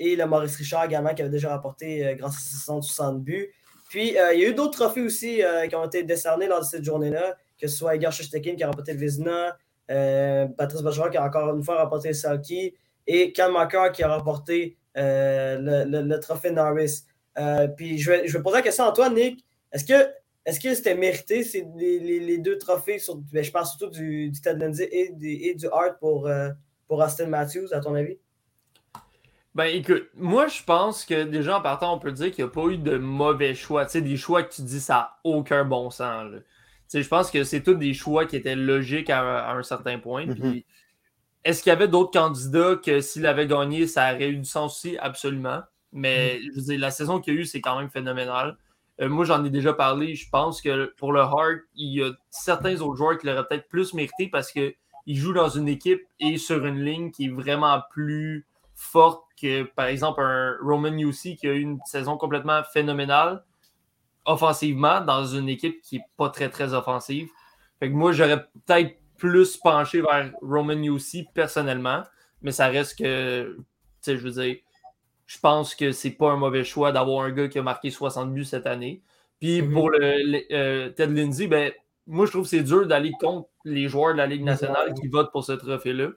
et le Maurice Richard également, qui avait déjà remporté euh, grâce à ses 60 buts. Puis, il y a eu d'autres trophées aussi qui ont été décernés lors de cette journée-là, que ce soit Igor Shestekin qui a remporté le Vizina, euh, Patrice Bergeron qui a encore une fois remporté le Salky, et Cal Macker qui a remporté le, le- le trophée Norris. Euh, puis, je vais, je vais poser la question à toi, Nick. Est-ce que est-ce que c'était mérité, ces, les, les- les deux trophées, sur, ben, je parle surtout du, du Ted Lindsay et, du- et du Hart pour, euh, pour Austin Matthews, à ton avis? Ben écoute, moi je pense que déjà en partant, on peut dire qu'il n'y a pas eu de mauvais choix. Tu sais, des choix que tu dis ça n'a aucun bon sens. là. Tu sais, je pense que c'est tous des choix qui étaient logiques à, un- à un certain point. Mhm. Puis, Est-ce qu'il y avait d'autres candidats que s'il avait gagné, ça aurait eu du sens aussi? Absolument. Mais je veux dire, la saison qu'il y a eu, c'est quand même phénoménal. Euh, moi, j'en ai déjà parlé. Je pense que pour le Hart, il y a certains autres joueurs qui l'auraient peut-être plus mérité parce qu'il il joue dans une équipe et sur une ligne qui est vraiment plus forte que, par exemple, un Roman UC qui a eu une saison complètement phénoménale offensivement dans une équipe qui n'est pas très, très offensive. Fait que moi, j'aurais peut-être plus penché vers Roman UC personnellement, mais ça reste que, tu sais, je veux dire, je pense que c'est pas un mauvais choix d'avoir un gars qui a marqué 60 buts cette année. Puis Mhm. pour le, euh, Ted Lindsay, ben, moi, je trouve que c'est dur d'aller contre les joueurs de la Ligue nationale qui votent pour ce trophée-là. Tu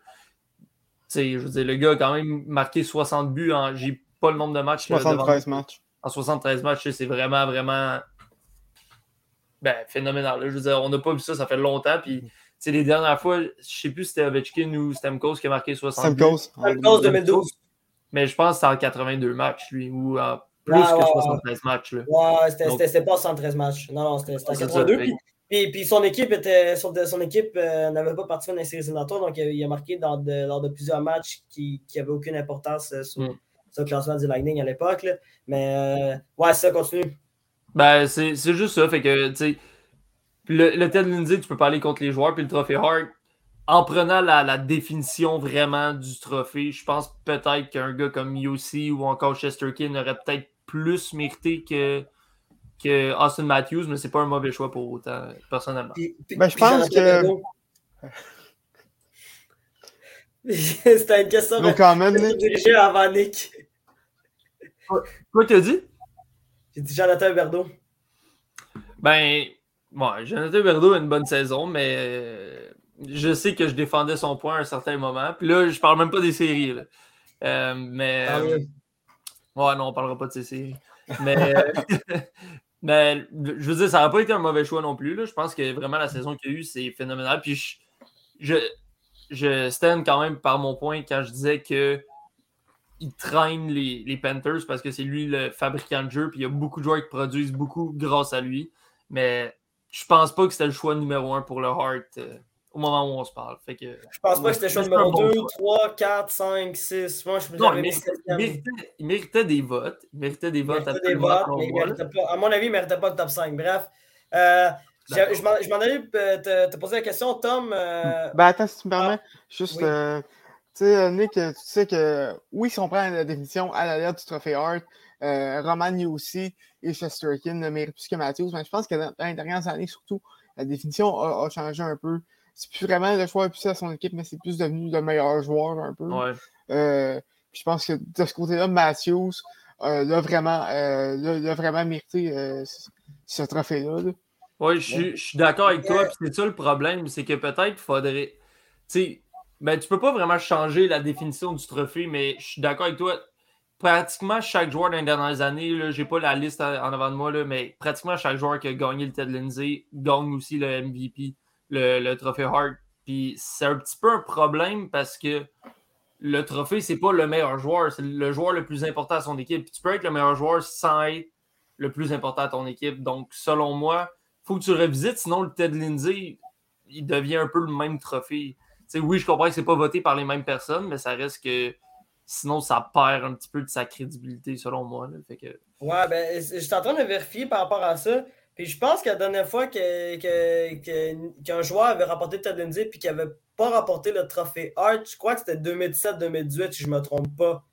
sais, je veux dire, le gars a quand même marqué 60 buts en. J'ai pas le nombre de matchs. là, devant- 73 matchs. en 73 matchs, c'est vraiment, vraiment ben, phénoménal. là. Je veux dire, on n'a pas vu ça, ça fait longtemps. Puis, tu sais, les dernières fois, je sais plus si c'était Ovechkin ou Stamkos qui a marqué 60 buts. Stamkos. Stamkos 2012. Mais je pense que c'est en 82 matchs, lui, ou en plus Ouais, que ouais, ouais. 73 matchs. Là. Ouais, c'était Donc- pas 113 matchs. Non, non, c'était en C'est ça, 82. fait- Puis, puis, puis son équipe était son, son équipe euh, n'avait pas participé dans les séries éliminatoires, donc il a, il a marqué dans de- lors de plusieurs matchs qui n'avaient aucune importance euh, sur, Mm. sur le classement du Lightning à l'époque. Mais euh, ouais, ça continue. Ben, c'est c'est juste ça. Fait que, tu sais, le, le Ted Lindsay, tu peux parler contre les joueurs, puis le trophée Hart, en prenant la, la définition vraiment du trophée, je pense peut-être qu'un gars comme Yossi ou encore Chesterkin aurait peut-être plus mérité que, que Austin Matthews, mais c'est pas un mauvais choix pour autant, personnellement. Puis- puis- Ben, je pense que-. C'était une question No comment, de Nick. avant Nick. Quoi t'as dit? J'ai dit Jonathan Berdo. Ben, ouais, Jonathan Berdo a une bonne saison, mais euh, je sais que je défendais son point à un certain moment. Puis là, je parle même pas des séries. là. Euh, mais. Ah oui. Ouais, non, on parlera pas de ces séries. Mais, euh, mais je veux dire, ça n'a pas été un mauvais choix non plus. Là. Je pense que vraiment la saison qu'il y a eu, c'est phénoménal. Puis je, je, je stand quand même par mon point quand je disais que il traîne les, les Panthers parce que c'est lui le fabricant de jeu. Puis il y a beaucoup de joueurs qui produisent beaucoup grâce à lui. Mais je pense pas que c'était le choix numéro un pour le Heart euh, au moment où on se parle. Fait que, Je pense pas que c'était choix C'est numéro un bon 2, choix. 3, 4, 5, 6. Moi, je Non, j'avais il méritait, il méritait- il méritait des votes. Il méritait des Il votes méritait des votes, mais il moi, là. méritait pas, à mon avis, il ne méritait pas le top 5. Bref, euh, je m'en je m'en allais euh, te, te poser la question, Tom. euh, Ben attends, si tu me permets, juste, oui. euh, tu sais, Nick, tu sais que oui, si on prend la définition à la lettre du trophée Hart, euh, Roman aussi et Chesterkin ne méritent plus que Matthews, mais je pense que dans, dans les dernières années, surtout, la définition a, a changé un peu. C'est plus vraiment le choix plus à son équipe, mais c'est plus devenu le meilleur joueur un peu. Ouais. Euh, puis je pense que de ce côté-là, Matthews euh, l'a vraiment, euh, vraiment mérité euh, ce, trophée-là. là. Oui, je suis- je suis d'accord avec toi. puis C'est ça le problème, c'est que peut-être il faudrait. Tu sais, ben, tu peux pas vraiment changer la définition du trophée, mais je suis d'accord avec toi. Pratiquement chaque joueur dans les dernières années, là, j'ai pas la liste en avant de moi, là, mais pratiquement chaque joueur qui a gagné le Ted Lindsay gagne aussi le MVP, le, trophée Hart. Puis c'est un petit peu un problème parce que le trophée, c'est pas le meilleur joueur, c'est le joueur le plus important à son équipe. Puis tu peux être le meilleur joueur sans être le plus important à ton équipe. Donc, selon moi, faut que tu revisites, sinon le Ted Lindsay, il devient un peu le même trophée. Oui, je comprends que c'est pas voté par les mêmes personnes, mais ça reste que sinon ça perd un petit peu de sa crédibilité, selon moi. là. Fait que, Ouais, ben, je suis en train de vérifier par rapport à ça. Puis je pense que la dernière fois que- que- que- qu'un joueur avait rapporté Ted Lindsay puis qu'il n'avait pas rapporté le trophée Hart, je crois que c'était 2017-2018, si je ne me trompe pas.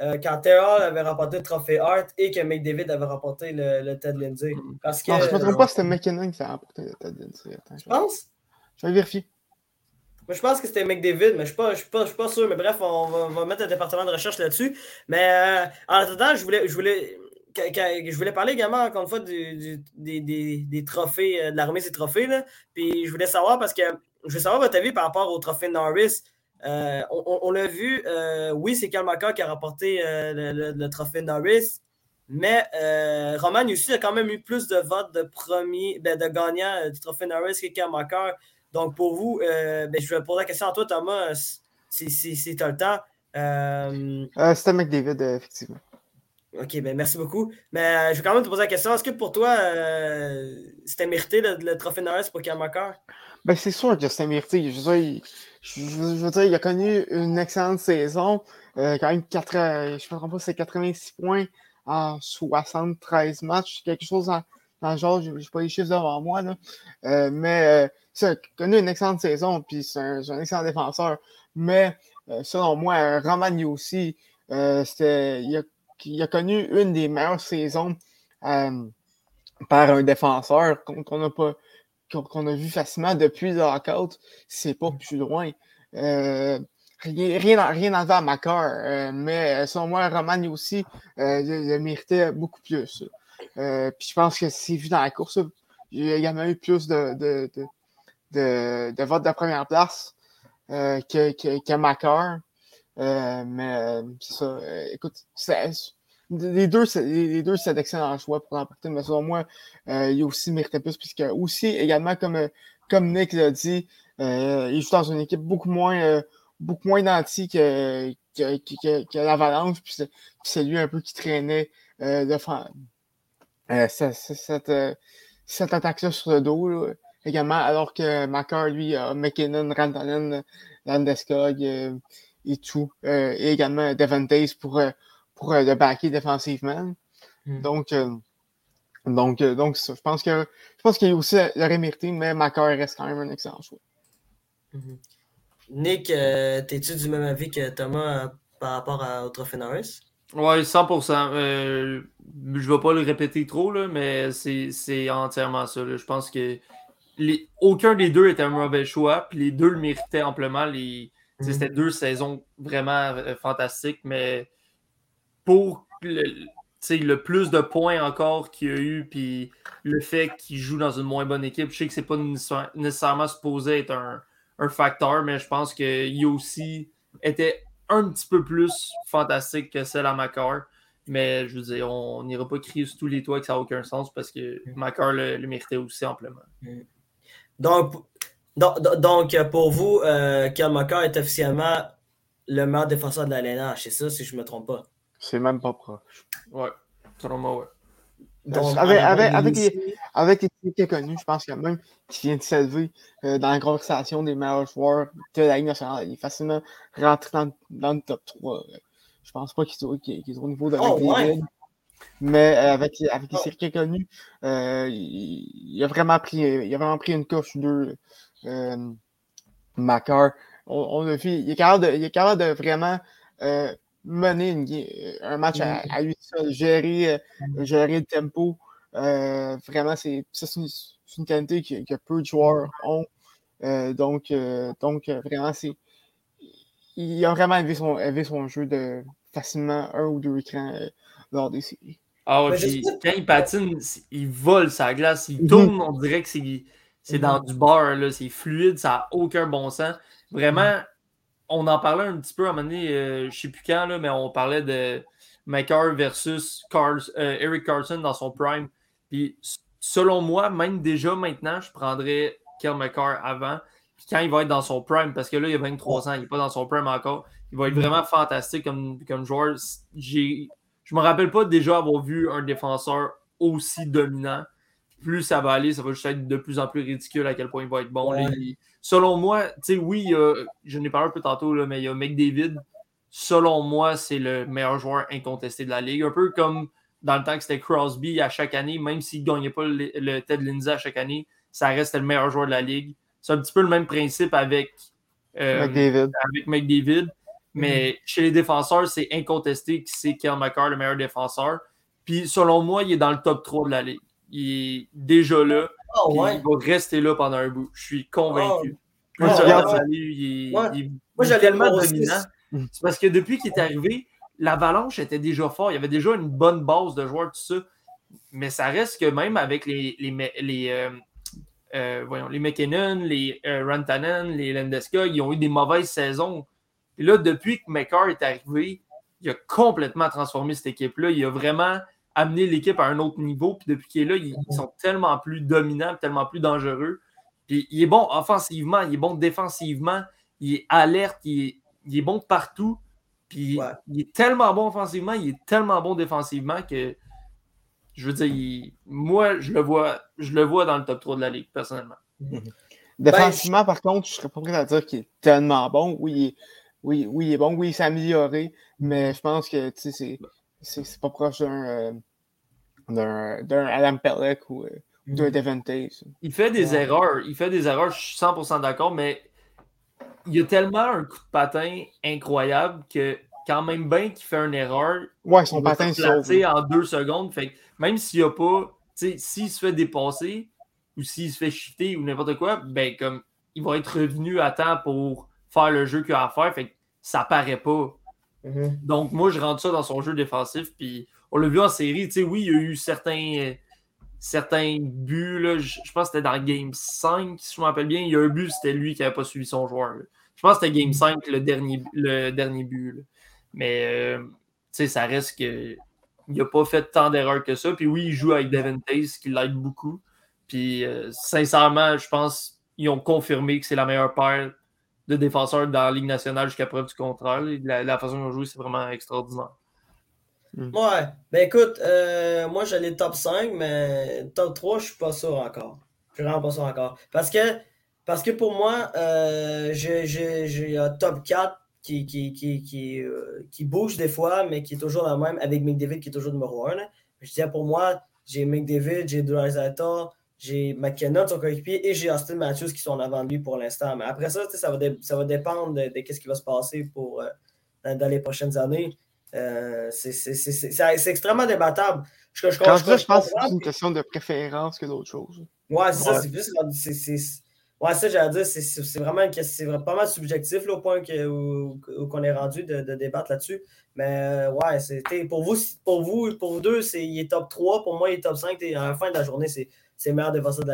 Euh, quand Terrell avait rapporté le trophée Hart et que McDavid avait rapporté le, le Ted Lindsay. Parce que. Non, je ne me trompe euh, pas, c'était McKinnon qui a remporté le Ted Lindsay. Attends, Je pense. je vais vérifier. Moi, je pense que c'était McDavid, mais je ne suis, pas- suis, suis pas sûr. Mais bref, on va, mettre un département de recherche là-dessus. Mais euh, en attendant, je voulais, je, voulais, je voulais parler également, encore une fois, des, des- des trophées, euh, de la remise des trophées. Là. Puis je voulais savoir, parce que je veux savoir votre avis par rapport au trophée Norris. Euh, on l'a vu, oui, c'est Karl Makar qui a remporté le, trophée Norris. Mais Roman aussi a quand même eu plus de votes de premier, ben, de gagnant du trophée Norris que Karl Makar. Donc, pour vous, euh, ben, je vais poser la question à toi, Thomas, si, si, si tu as le temps. Euh, Euh, c'était McDavid, euh, effectivement. ok, ben, merci beaucoup. Mais je vais quand même te poser la question. Est-ce que pour toi, c'était mérité le, le trophée Norris pour Kamakar? Ben, c'est sûr que c'était mérité. Je veux dire, il, je, veux dire, il a connu une excellente saison. Euh, quand même, 4, euh, je ne me trompe pas, c'est 86 points en 73 matchs. Quelque chose en, dans genre, je n'ai pas les chiffres devant moi, là. Euh, mais ça a connu une excellente saison, puis c'est un, excellent défenseur. Mais selon moi, Roman aussi, c'était, il, a, connu une des meilleures saisons par un défenseur qu'on n'a pas qu'on a vu facilement depuis le lockout, c'est pas plus loin. Euh, rien, rien, rien à Macar, euh, mais euh, selon moi, Roman aussi le, méritait beaucoup plus. Puis je pense que c'est vu dans la course, il y a également eu plus de, de, de, votes de première place que, que, que Macar. mais ça. écoute, les deux, les deux c'est d'excellents choix pour l'emporter, mais selon moi, euh, il aussi méritait plus, puisque aussi, également, comme, euh, comme Nick l'a dit, euh, il joue dans une équipe beaucoup moins, euh, beaucoup moins nantie que, que, que, que l'Avalanche, puis c'est lui un peu qui traînait de cette, cette, cette attaque-là sur le dos, également, alors que Macar, lui, a McKinnon, Rantanen, Landeskog et tout, et également Devon pour pour euh, le backer défensivement. Hmm. Donc, euh, donc, euh, donc je pense que je pense qu'il aussi l'aurait mérité, mais Macar reste quand même un excellent choix. Mhm. Nick, t'es-tu du même avis que Thomas par rapport à, Norris? Oui, 100%. je ne vais pas le répéter trop, là, mais c'est entièrement ça. Je pense que les, aucun des deux était un mauvais choix, puis les deux le méritaient amplement. Les, mhm. C'était deux saisons vraiment fantastiques, mais pour le, le plus de points encore qu'il y a eu, puis le fait qu'il joue dans une moins bonne équipe, je sais que c'est pas nécessairement supposé être un, un facteur, mais je pense que aussi était un petit peu plus fantastique que celle à Macar. Mais je veux dire, on n'ira pas crier sur tous les toits que ça n'a aucun sens parce que Macar le, méritait aussi amplement. Donc, donc, pour vous, euh, Macar est officiellement le meilleur défenseur de la LNH, c'est ça, si je ne me trompe pas? C'est même pas proche. Ouais, selon moi, ouais. Donc, avec, avec, avec, les, avec les qui est connu, je pense qu'il y a même qui vient de s'élever euh, dans la conversation des meilleurs joueurs de la Ligue nationale. Il est facilement rentré dans, dans le top 3. Je pense pas qu'il soit, qu est au niveau de oh, ouais. Mais euh, avec, avec les circuits connus, euh, il, il, a vraiment pris, il a vraiment pris une coche deux. Euh, Macar. On, on a vu, il est capable de, il est capable de vraiment euh, mener une, euh, un match à, à, lui seul, gérer, euh, gérer le tempo. Euh, vraiment, c'est une, une, qualité que, que, peu de joueurs ont. Euh, donc, euh, donc, vraiment, c'est. Il a vraiment élevé son, élevé son jeu de facilement un ou deux écrans lors des séries. Ah ouais, puis quand il patine, il vole sa glace, il tourne, on dirait que c'est dans du bar, c'est fluide, ça n'a aucun bon sens. Vraiment, on en parlait un petit peu à un moment donné, euh, je ne sais plus quand, là, mais on parlait de Maker versus Cars, euh, Eric Carson dans son prime. Puis selon moi, même déjà maintenant, je prendrais Kel McCarr avant. Puis quand il va être dans son prime, parce que là, il a 23 ans, il n'est pas dans son prime encore. Il va être vraiment fantastique comme, comme joueur. Je me rappelle pas déjà avoir vu un défenseur aussi dominant. Plus ça va aller, ça va juste être de plus en plus ridicule à quel point il va être bon selon moi, tu sais, oui, je n'ai parlé un peu tantôt, là, mais il y a McDavid. Selon moi, c'est le meilleur joueur incontesté de la ligue. Un peu comme dans le temps que c'était Crosby à chaque année, même s'il ne gagnait pas le, Ted Lindsay à chaque année, ça reste le meilleur joueur de la ligue. C'est un petit peu le même principe avec, euh, McDavid. avec McDavid. Mais mm-hmm. chez les défenseurs, c'est incontesté que c'est Kel McCarr le meilleur défenseur. Puis selon moi, il est dans le top 3 de la ligue. Il est déjà là. Oh, ouais. Il va rester là pendant un bout. Je suis convaincu. Oh. il, est, Moi, tellement dominant. C'est parce que depuis qu'il est arrivé, l'Avalanche était déjà fort. Il y avait déjà une bonne base de joueurs, tout ça. Mais ça reste que même avec les, les, les, euh, euh, voyons, les McKinnon, les euh, Rantanen, les Landeska, ils ont eu des mauvaises saisons. Et là, depuis que McCarr est arrivé, il a complètement transformé cette équipe-là. Il a vraiment amener l'équipe à un autre niveau. Puis depuis qu'il est là, ils, sont tellement plus dominants, tellement plus dangereux. Puis il est bon offensivement, il est bon défensivement, il est alerte, il est, bon partout. Puis il est tellement bon offensivement, il est tellement bon défensivement que je veux dire, moi, je le vois, je le vois dans le top 3 de la ligue, personnellement. Défensivement, par contre, je serais pas prêt à dire qu'il est tellement bon. Oui, oui, oui, il est bon, oui, il s'est amélioré, mais je pense que c'est c'est pas proche d'un. Euh, d'un d'un Adam Pelleck ou euh, ou d'un. Devante. ça. Il fait des Ouais. erreurs. Il fait des erreurs, je suis 100% d'accord, mais il a tellement un coup de patin incroyable que quand même bien qu'il fait une erreur, Ouais, son il patin se en deux secondes. Fait que même s'il n'y a pas, tu sais, s'il se fait dépasser ou s'il se fait shifter ou n'importe quoi, ben comme il va être revenu à temps pour faire le jeu qu'il a à faire. Fait que ça paraît pas. Mhm. Donc, moi, je rentre ça dans son jeu défensif. Puis, on l'a vu en série. Tu sais, oui, il y a eu certains, certains buts. Je, pense que c'était dans Game 5, si je me rappelle bien. Il y a un but, c'était lui qui n'avait pas suivi son joueur. Je pense que c'était Game 5, le dernier, le but. Mais, euh, tu sais, ça reste que. Il n'a pas fait tant d'erreurs que ça. Puis oui, il joue avec Devin Tace, qui l'aide beaucoup. Puis, euh, sincèrement, je pense qu'ils ont confirmé que c'est la meilleure paire de défenseurs dans la Ligue nationale jusqu'à preuve du contraire. La, la façon dont ils ont joué, c'est vraiment extraordinaire. Ouais, ben écoute, euh, moi j'ai les top 5, mais top 3, je suis pas sûr encore. Je suis vraiment pas sûr encore. Parce que, parce que pour moi, euh, j'ai j'ai- j'ai un top 4 qui, qui, qui, qui, euh, qui bouge des fois, mais qui est toujours la même, avec McDavid qui est toujours numéro 1. Je dis pour moi, j'ai McDavid, j'ai Dreisaitl, j'ai McKenna, son coéquipier, et j'ai Austin Matthews qui sont en avant de lui pour l'instant. Mais après ça, ça va, dé- ça va dépendre de, de ce qui va se passer pour, euh, dans, dans les prochaines années. Euh, c'est c'est- c'est- c'est- c'est- c'est extrêmement débattable. Je, je, Quand je- je dis, je pense que c'est une question de préférence que d'autre chose. Ouais, c'est Ouais. ça, c'est plus. c'est- c'est- Ouais, ça, j'allais dire, c'est- c'est c'est vraiment, une question- c'est vraiment pas mal subjectif là, au point que- où, où qu'on est rendu de, de débattre là-dessus. Mais euh, ouais, c'est t'sais, pour vous, pour vous, pour vous deux, c'est, il est top 3. Pour moi, il est top 5. T'sais, à la fin de la journée, c'est, c'est le meilleur défenseur de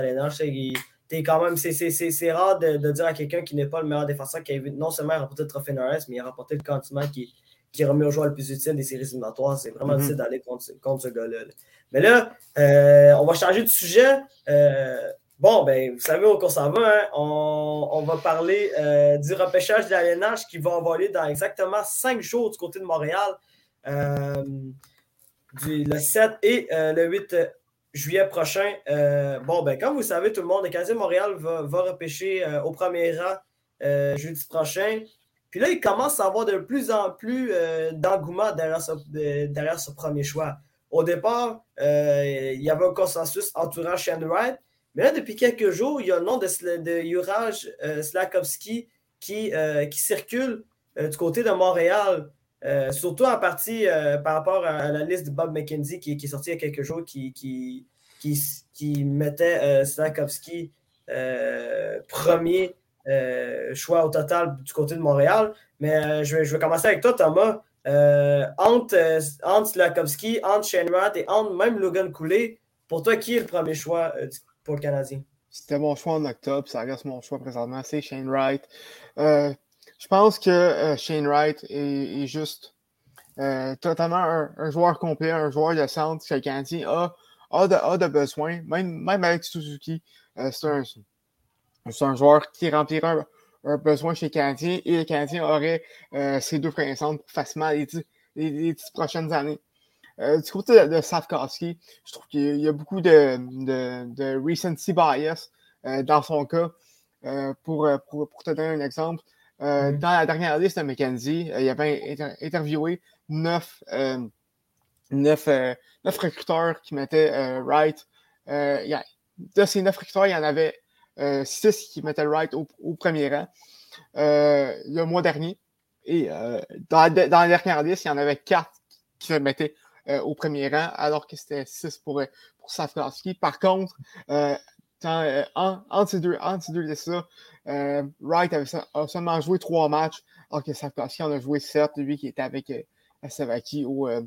t'es quand même, c'est, c'est, c'est, c'est rare de, de dire à quelqu'un qui n'est pas le meilleur défenseur qui a non seulement remporté le trophée Norris, mais il a remporté le continent qui, qui remet au joueur le plus utile des séries éliminatoires. C'est vraiment Mhm. difficile d'aller contre, ce- contre ce gars-là. là. Mais là, euh, on va changer de sujet. Euh, bon, ben, vous savez où on s'en va. hein? On, on va parler euh, du repêchage de l'alénage qui va envoler dans exactement cinq jours du côté de Montréal. Du, le 7 et le 8 juillet prochain. Euh, bon, ben, comme vous savez, tout le monde, le Canadien Montréal va, va repêcher euh, au premier rang euh, jeudi prochain. Puis là, il commence à avoir de plus en plus euh, d'engouement derrière, de- derrière ce premier choix. Au départ, il y avait un consensus entourant Shane Wright. Mais là, depuis quelques jours, il y a le nom de, de Juraj Slakowski qui, qui circule du côté de Montréal. Euh, surtout en partie euh, par rapport à, la liste de Bob McKenzie qui, est sortie il y a quelques jours, qui, qui, qui, mettait euh, Slakowski euh, premier choix au total du côté de Montréal. Mais je, vais, je vais commencer avec toi, Thomas. Entre, entre Slakowski, entre Shane Wright et entre même Logan Cooley, pour toi, qui est le premier choix pour le Canadien? C'était mon choix en octobre, ça reste mon choix présentement, c'est Shane Wright. Je pense que euh, Shane Wright est, juste euh, totalement un, joueur complet, un joueur de centre que le Canadien a, a, de, a de besoin, même, même avec Suzuki. euh, c'est un, un joueur qui remplira un, besoin chez le Canadien et le Canadien aurait euh, ces deux premiers centres facilement les dix, les, les prochaines années. Du côté de, de je trouve qu'il y a- beaucoup de, de, de bias dans son cas. Pour, pour, pour te donner un exemple, euh, Mhm. dans la dernière liste de McKenzie, euh, il avait inter- interviewé neuf, euh, neuf, euh, neuf recruteurs qui mettaient Wright. Il y a- de ces neuf recruteurs, il y en avait six qui mettaient Wright au, au premier rang le mois dernier. Et dans, la, dans la dernière liste, il y en avait quatre qui le mettaient au premier rang, alors que c'était six pour, pour. Par contre, dans, en- entre ces deux, entre ces deux listes-là, euh, Wright avait a seulement joué trois matchs, alors que Safkowski en a joué sept, lui qui était avec euh, au, euh,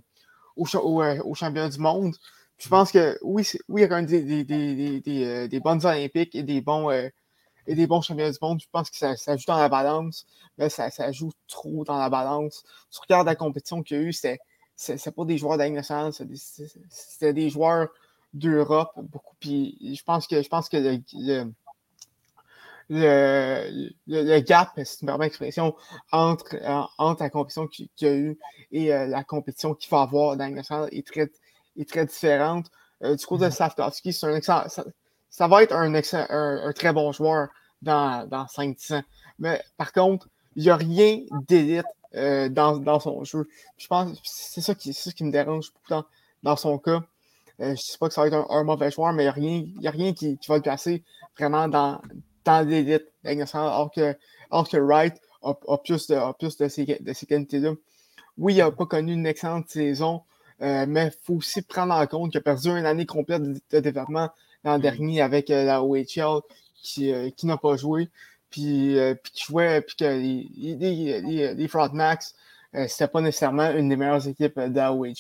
au, euh, du monde. Je pense que oui, oui il y a quand même des, des, des, des, euh, bonnes Olympiques et des bons, et des bons championnats du monde. Je pense que ça, ça joue dans la balance, mais ça, ça joue trop dans la balance. Tu regardes la compétition qu'il y a eu, c'est pas des joueurs de c'était des joueurs d'Europe beaucoup. Puis je pense que je pense que le, le, le- le gap, c'est une vraiment expression, entre, en- entre la compétition qu'il y a eu et euh, la compétition qu'il va avoir dans nationale est très, est très différente. Euh, du côté de Safkowski, c'est un excellent. Ça, ça va être un, excellent- un, un très bon joueur dans, dans 5-10 ans. Mais par contre, il n'y a rien d'élite euh, dans, dans son jeu. Je pense que c'est ça qui, ça qui me dérange beaucoup dans, dans son cas. je ne sais pas que ça va être un, mauvais joueur, mais il n'y a rien, qui, va le placer vraiment dans, dans l'élite. Alors que, alors que Wright a, plus de, plus de ces, de ces qualités-là. Oui, il n'a pas connu une excellente saison, mais il faut aussi prendre en compte qu'il a perdu une année complète de, développement l'an mm. dernier avec la OHL qui, qui n'a pas joué puis, euh, puis qui jouait, puis que les, les, les, les euh, c'était pas nécessairement une des meilleures équipes de la OHL.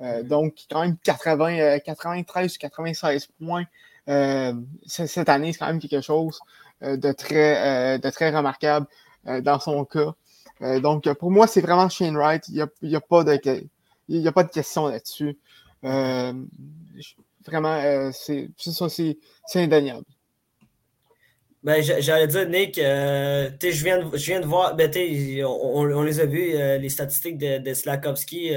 Euh, mm-hmm. donc, quand même 80, 93 96 points cette année, c'est quand même quelque chose de, très, de très remarquable dans son cas. donc, pour moi, c'est vraiment Shane Wright. Il n'y a, a, pas de, a pas de question là-dessus. vraiment, c'est ça, c'est indéniable. Ben, j'allais dire, Nick, euh, je, viens de, je viens de voir, ben, on, on, les a vus, euh, les statistiques de, Slakowski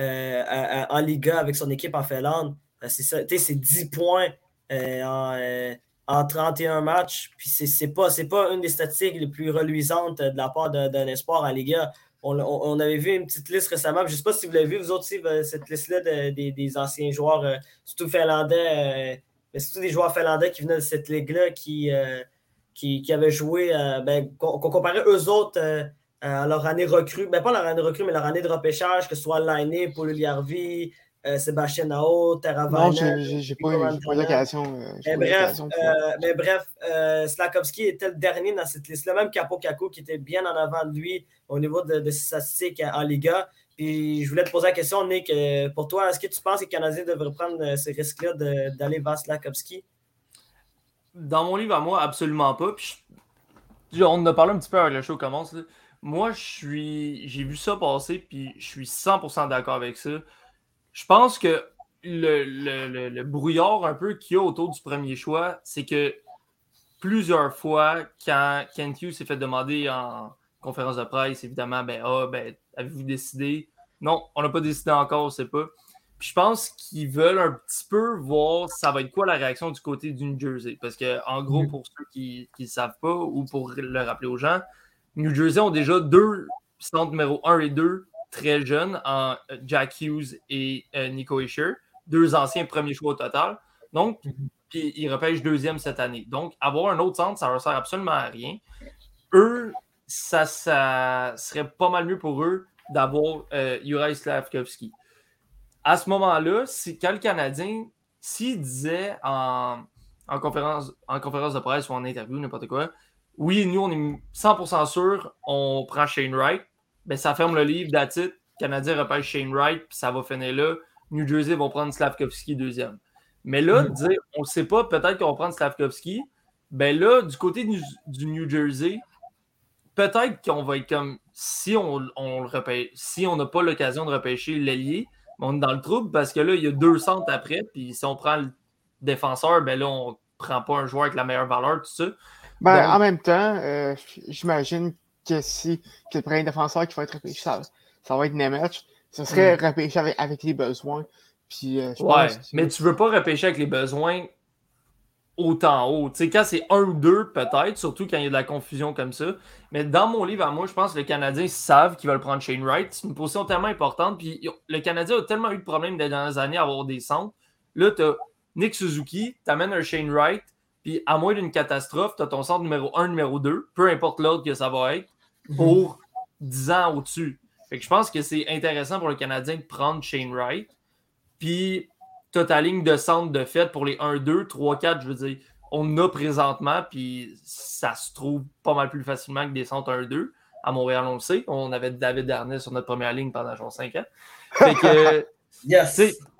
euh, en Liga avec son équipe en Finlande. c'est 10 points en, en, 31 matchs. Puis c'est pas, pas une des statistiques les plus reluisantes de la part d'un espoir en Liga. On, on, avait vu une petite liste récemment. Je ne sais pas si vous l'avez vu, vous aussi, cette liste-là des, anciens joueurs, surtout finlandais, mais surtout des joueurs finlandais qui venaient de cette ligue-là qui qui, qui avaient joué, euh, ben, qu'on comparait eux autres euh, à leur année recrue, ben, pas leur année recrue, mais leur année de repêchage, que ce soit Lainé, Paul Yarvi, euh, Sébastien Nao, Taravana. Non, j'ai pas, eu l'occasion. mais bref, mais bref Slakowski était le dernier dans cette liste-là, même Capo Caco qui était bien en avant de lui au niveau de, de ses statistiques en Liga. Puis je voulais te poser la question, Nick, pour toi, est-ce que tu penses que les Canadiens devraient prendre ce risque-là d'aller vers Slakowski? Dans mon livre à moi, absolument pas. on en a parlé un petit peu avant que le show commence. Moi, je suis. J'ai vu ça passer, puis je suis 100% d'accord avec ça. Je pense que le, brouillard un peu qu'il y a autour du premier choix, c'est que plusieurs fois, quand Kent Hughes s'est fait demander en conférence de presse, évidemment, ben, ah, ben, avez-vous décidé? Non, on n'a pas décidé encore, on sait pas je pense qu'ils veulent un petit peu voir ça va être quoi la réaction du côté du New Jersey. Parce que, en gros, mm. pour ceux qui ne savent pas ou pour le rappeler aux gens, New Jersey ont déjà deux centres numéro 1 et 2 très jeunes en euh, Jack Hughes et euh, Nico Escher, deux anciens premiers choix au total. Donc, puis ils repêchent deuxième cette année. Donc, avoir un autre centre, ça ne sert absolument à rien. Eux, ça, ça serait pas mal mieux pour eux d'avoir euh, Juraj Slavkovski à ce moment-là, quand le Canadien, s'il disait en, conférence, en conférence de presse ou en interview, n'importe quoi, oui, nous, on est 100% sûr, on prend Shane Wright, ben, ça ferme le livre. Le Canadien repêche Shane Wright, puis ça va finir là. New Jersey vont prendre Slavkovski deuxième. Mais là, mm. dire, on ne sait pas, peut-être qu'on va prendre Slavkovski. Ben là, du côté du, New Jersey, peut-être qu'on va être comme si on, on le si on n'a pas l'occasion de repêcher l'ailier, on est dans le trouble parce que là, il y a deux centres après. Puis si on prend le défenseur, ben là, on prend pas un joueur avec la meilleure valeur, tout ça. Ben, En même temps, euh, j'imagine que si que le premier défenseur qui va être repêché, ça, va être Nemeth. Ce serait mm. repêché avec, les besoins. Puis, euh, ouais, mais tu veux pas repêcher avec les besoins autant haut. Tu sais, quand c'est un ou deux, peut-être, surtout quand il y a de la confusion comme ça. Mais dans mon livre à moi, je pense que les Canadiens savent qu'ils veulent prendre Shane Wright. C'est une position tellement importante. Puis le Canadien a tellement eu de problèmes des dernières années à avoir des centres. Là, tu as Nick Suzuki, tu amènes un Shane Wright, puis à moins d'une catastrophe, tu as ton centre numéro 1, numéro 2, peu importe l'ordre que ça va être, pour 10 ans au-dessus. Fait que je pense que c'est intéressant pour le Canadien de prendre Shane Wright. Puis tu as ta ligne de centre de fait pour les 1, 2, 3, 4, je veux dire, on a présentement, puis ça se trouve pas mal plus facilement que des centres 1, 2. À Montréal, on le sait. On avait David Darnay sur notre première ligne pendant genre 5 ans. Fait que.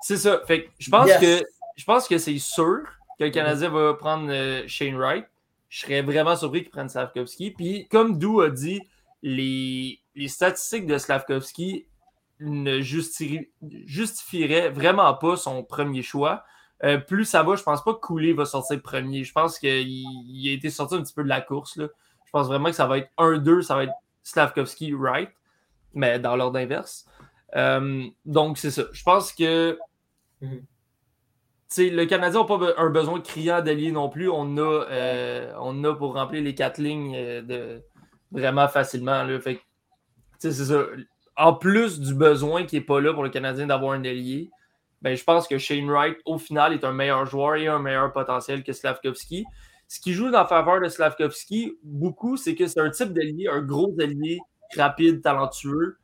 C'est ça. Fait que je pense que je pense que c'est sûr que le Canadien va prendre euh, Shane Wright. Je serais vraiment surpris qu'il prenne Slavkovski. Puis, comme Dou a dit, les, les statistiques de Slavkovski ne justifierait vraiment pas son premier choix. Euh, plus ça va, je pense pas que Cooley va sortir premier. Je pense qu'il a été sorti un petit peu de la course. Là. Je pense vraiment que ça va être 1-2, ça va être Slavkovski, Wright, mais dans l'ordre inverse. Euh, donc, c'est ça. Je pense que mhm. le Canadien n'a pas un besoin criant d'alliés non plus. On a, euh, on a pour remplir les quatre lignes de, vraiment facilement. Là. Fait c'est ça en plus du besoin qui n'est pas là pour le Canadien d'avoir un allié, ben, je pense que Shane Wright, au final, est un meilleur joueur et un meilleur potentiel que Slavkovski. Ce qui joue la faveur de Slavkovski, beaucoup, c'est que c'est un type d'allié, un gros allié, rapide, talentueux,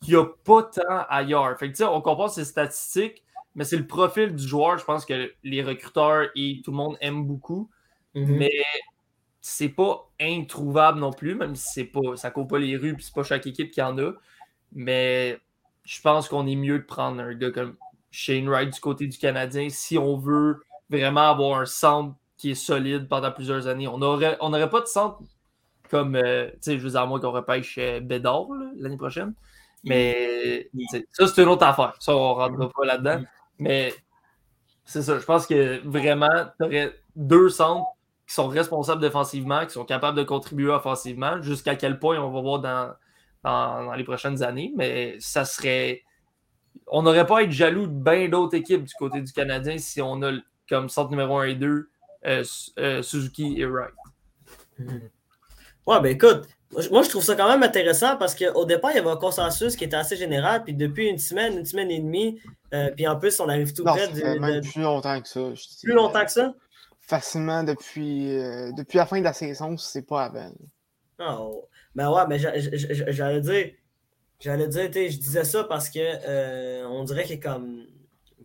qui n'a pas tant ailleurs. Fait que, on comprend ses statistiques, mais c'est le profil du joueur, je pense que les recruteurs et tout le monde aiment beaucoup. Mhm. Mais c'est pas introuvable non plus, même si c'est pas, ça court pas les rues, puis c'est pas chaque équipe qui en a. Mais je pense qu'on est mieux de prendre un gars comme Shane Wright du côté du Canadien si on veut vraiment avoir un centre qui est solide pendant plusieurs années. On n'aurait on aurait pas de centre comme, euh, tu sais, je veux dire, à moins qu'on repêche euh, Bédard là, l'année prochaine. Mais tu sais, ça, c'est une autre affaire. Ça, on ne rentrera pas là-dedans. Mais c'est ça. Je pense que vraiment, tu aurais deux centres qui sont responsables défensivement, qui sont capables de contribuer offensivement. Jusqu'à quel point on va voir dans, dans, dans les prochaines années. Mais ça serait. On n'aurait pas à être jaloux de bien d'autres équipes du côté du Canadien si on a comme centre numéro 1 et 2 euh, euh, Suzuki et Wright. Ouais, ben écoute, moi, je- trouve ça quand même intéressant parce qu'au départ, il y avait un consensus qui était assez général, puis depuis une semaine, une semaine et demie, euh, puis en plus, on arrive tout Non, près ça de, fait même de- plus longtemps que ça. je plus longtemps que ça? Facilement depuis, euh, depuis la fin de la saison, c'est pas avant. Oh. Ben ouais, mais j'a- j'a- j'a- j'allais dire, j'allais dire, tu sais, je disais ça parce que euh, on dirait que comme,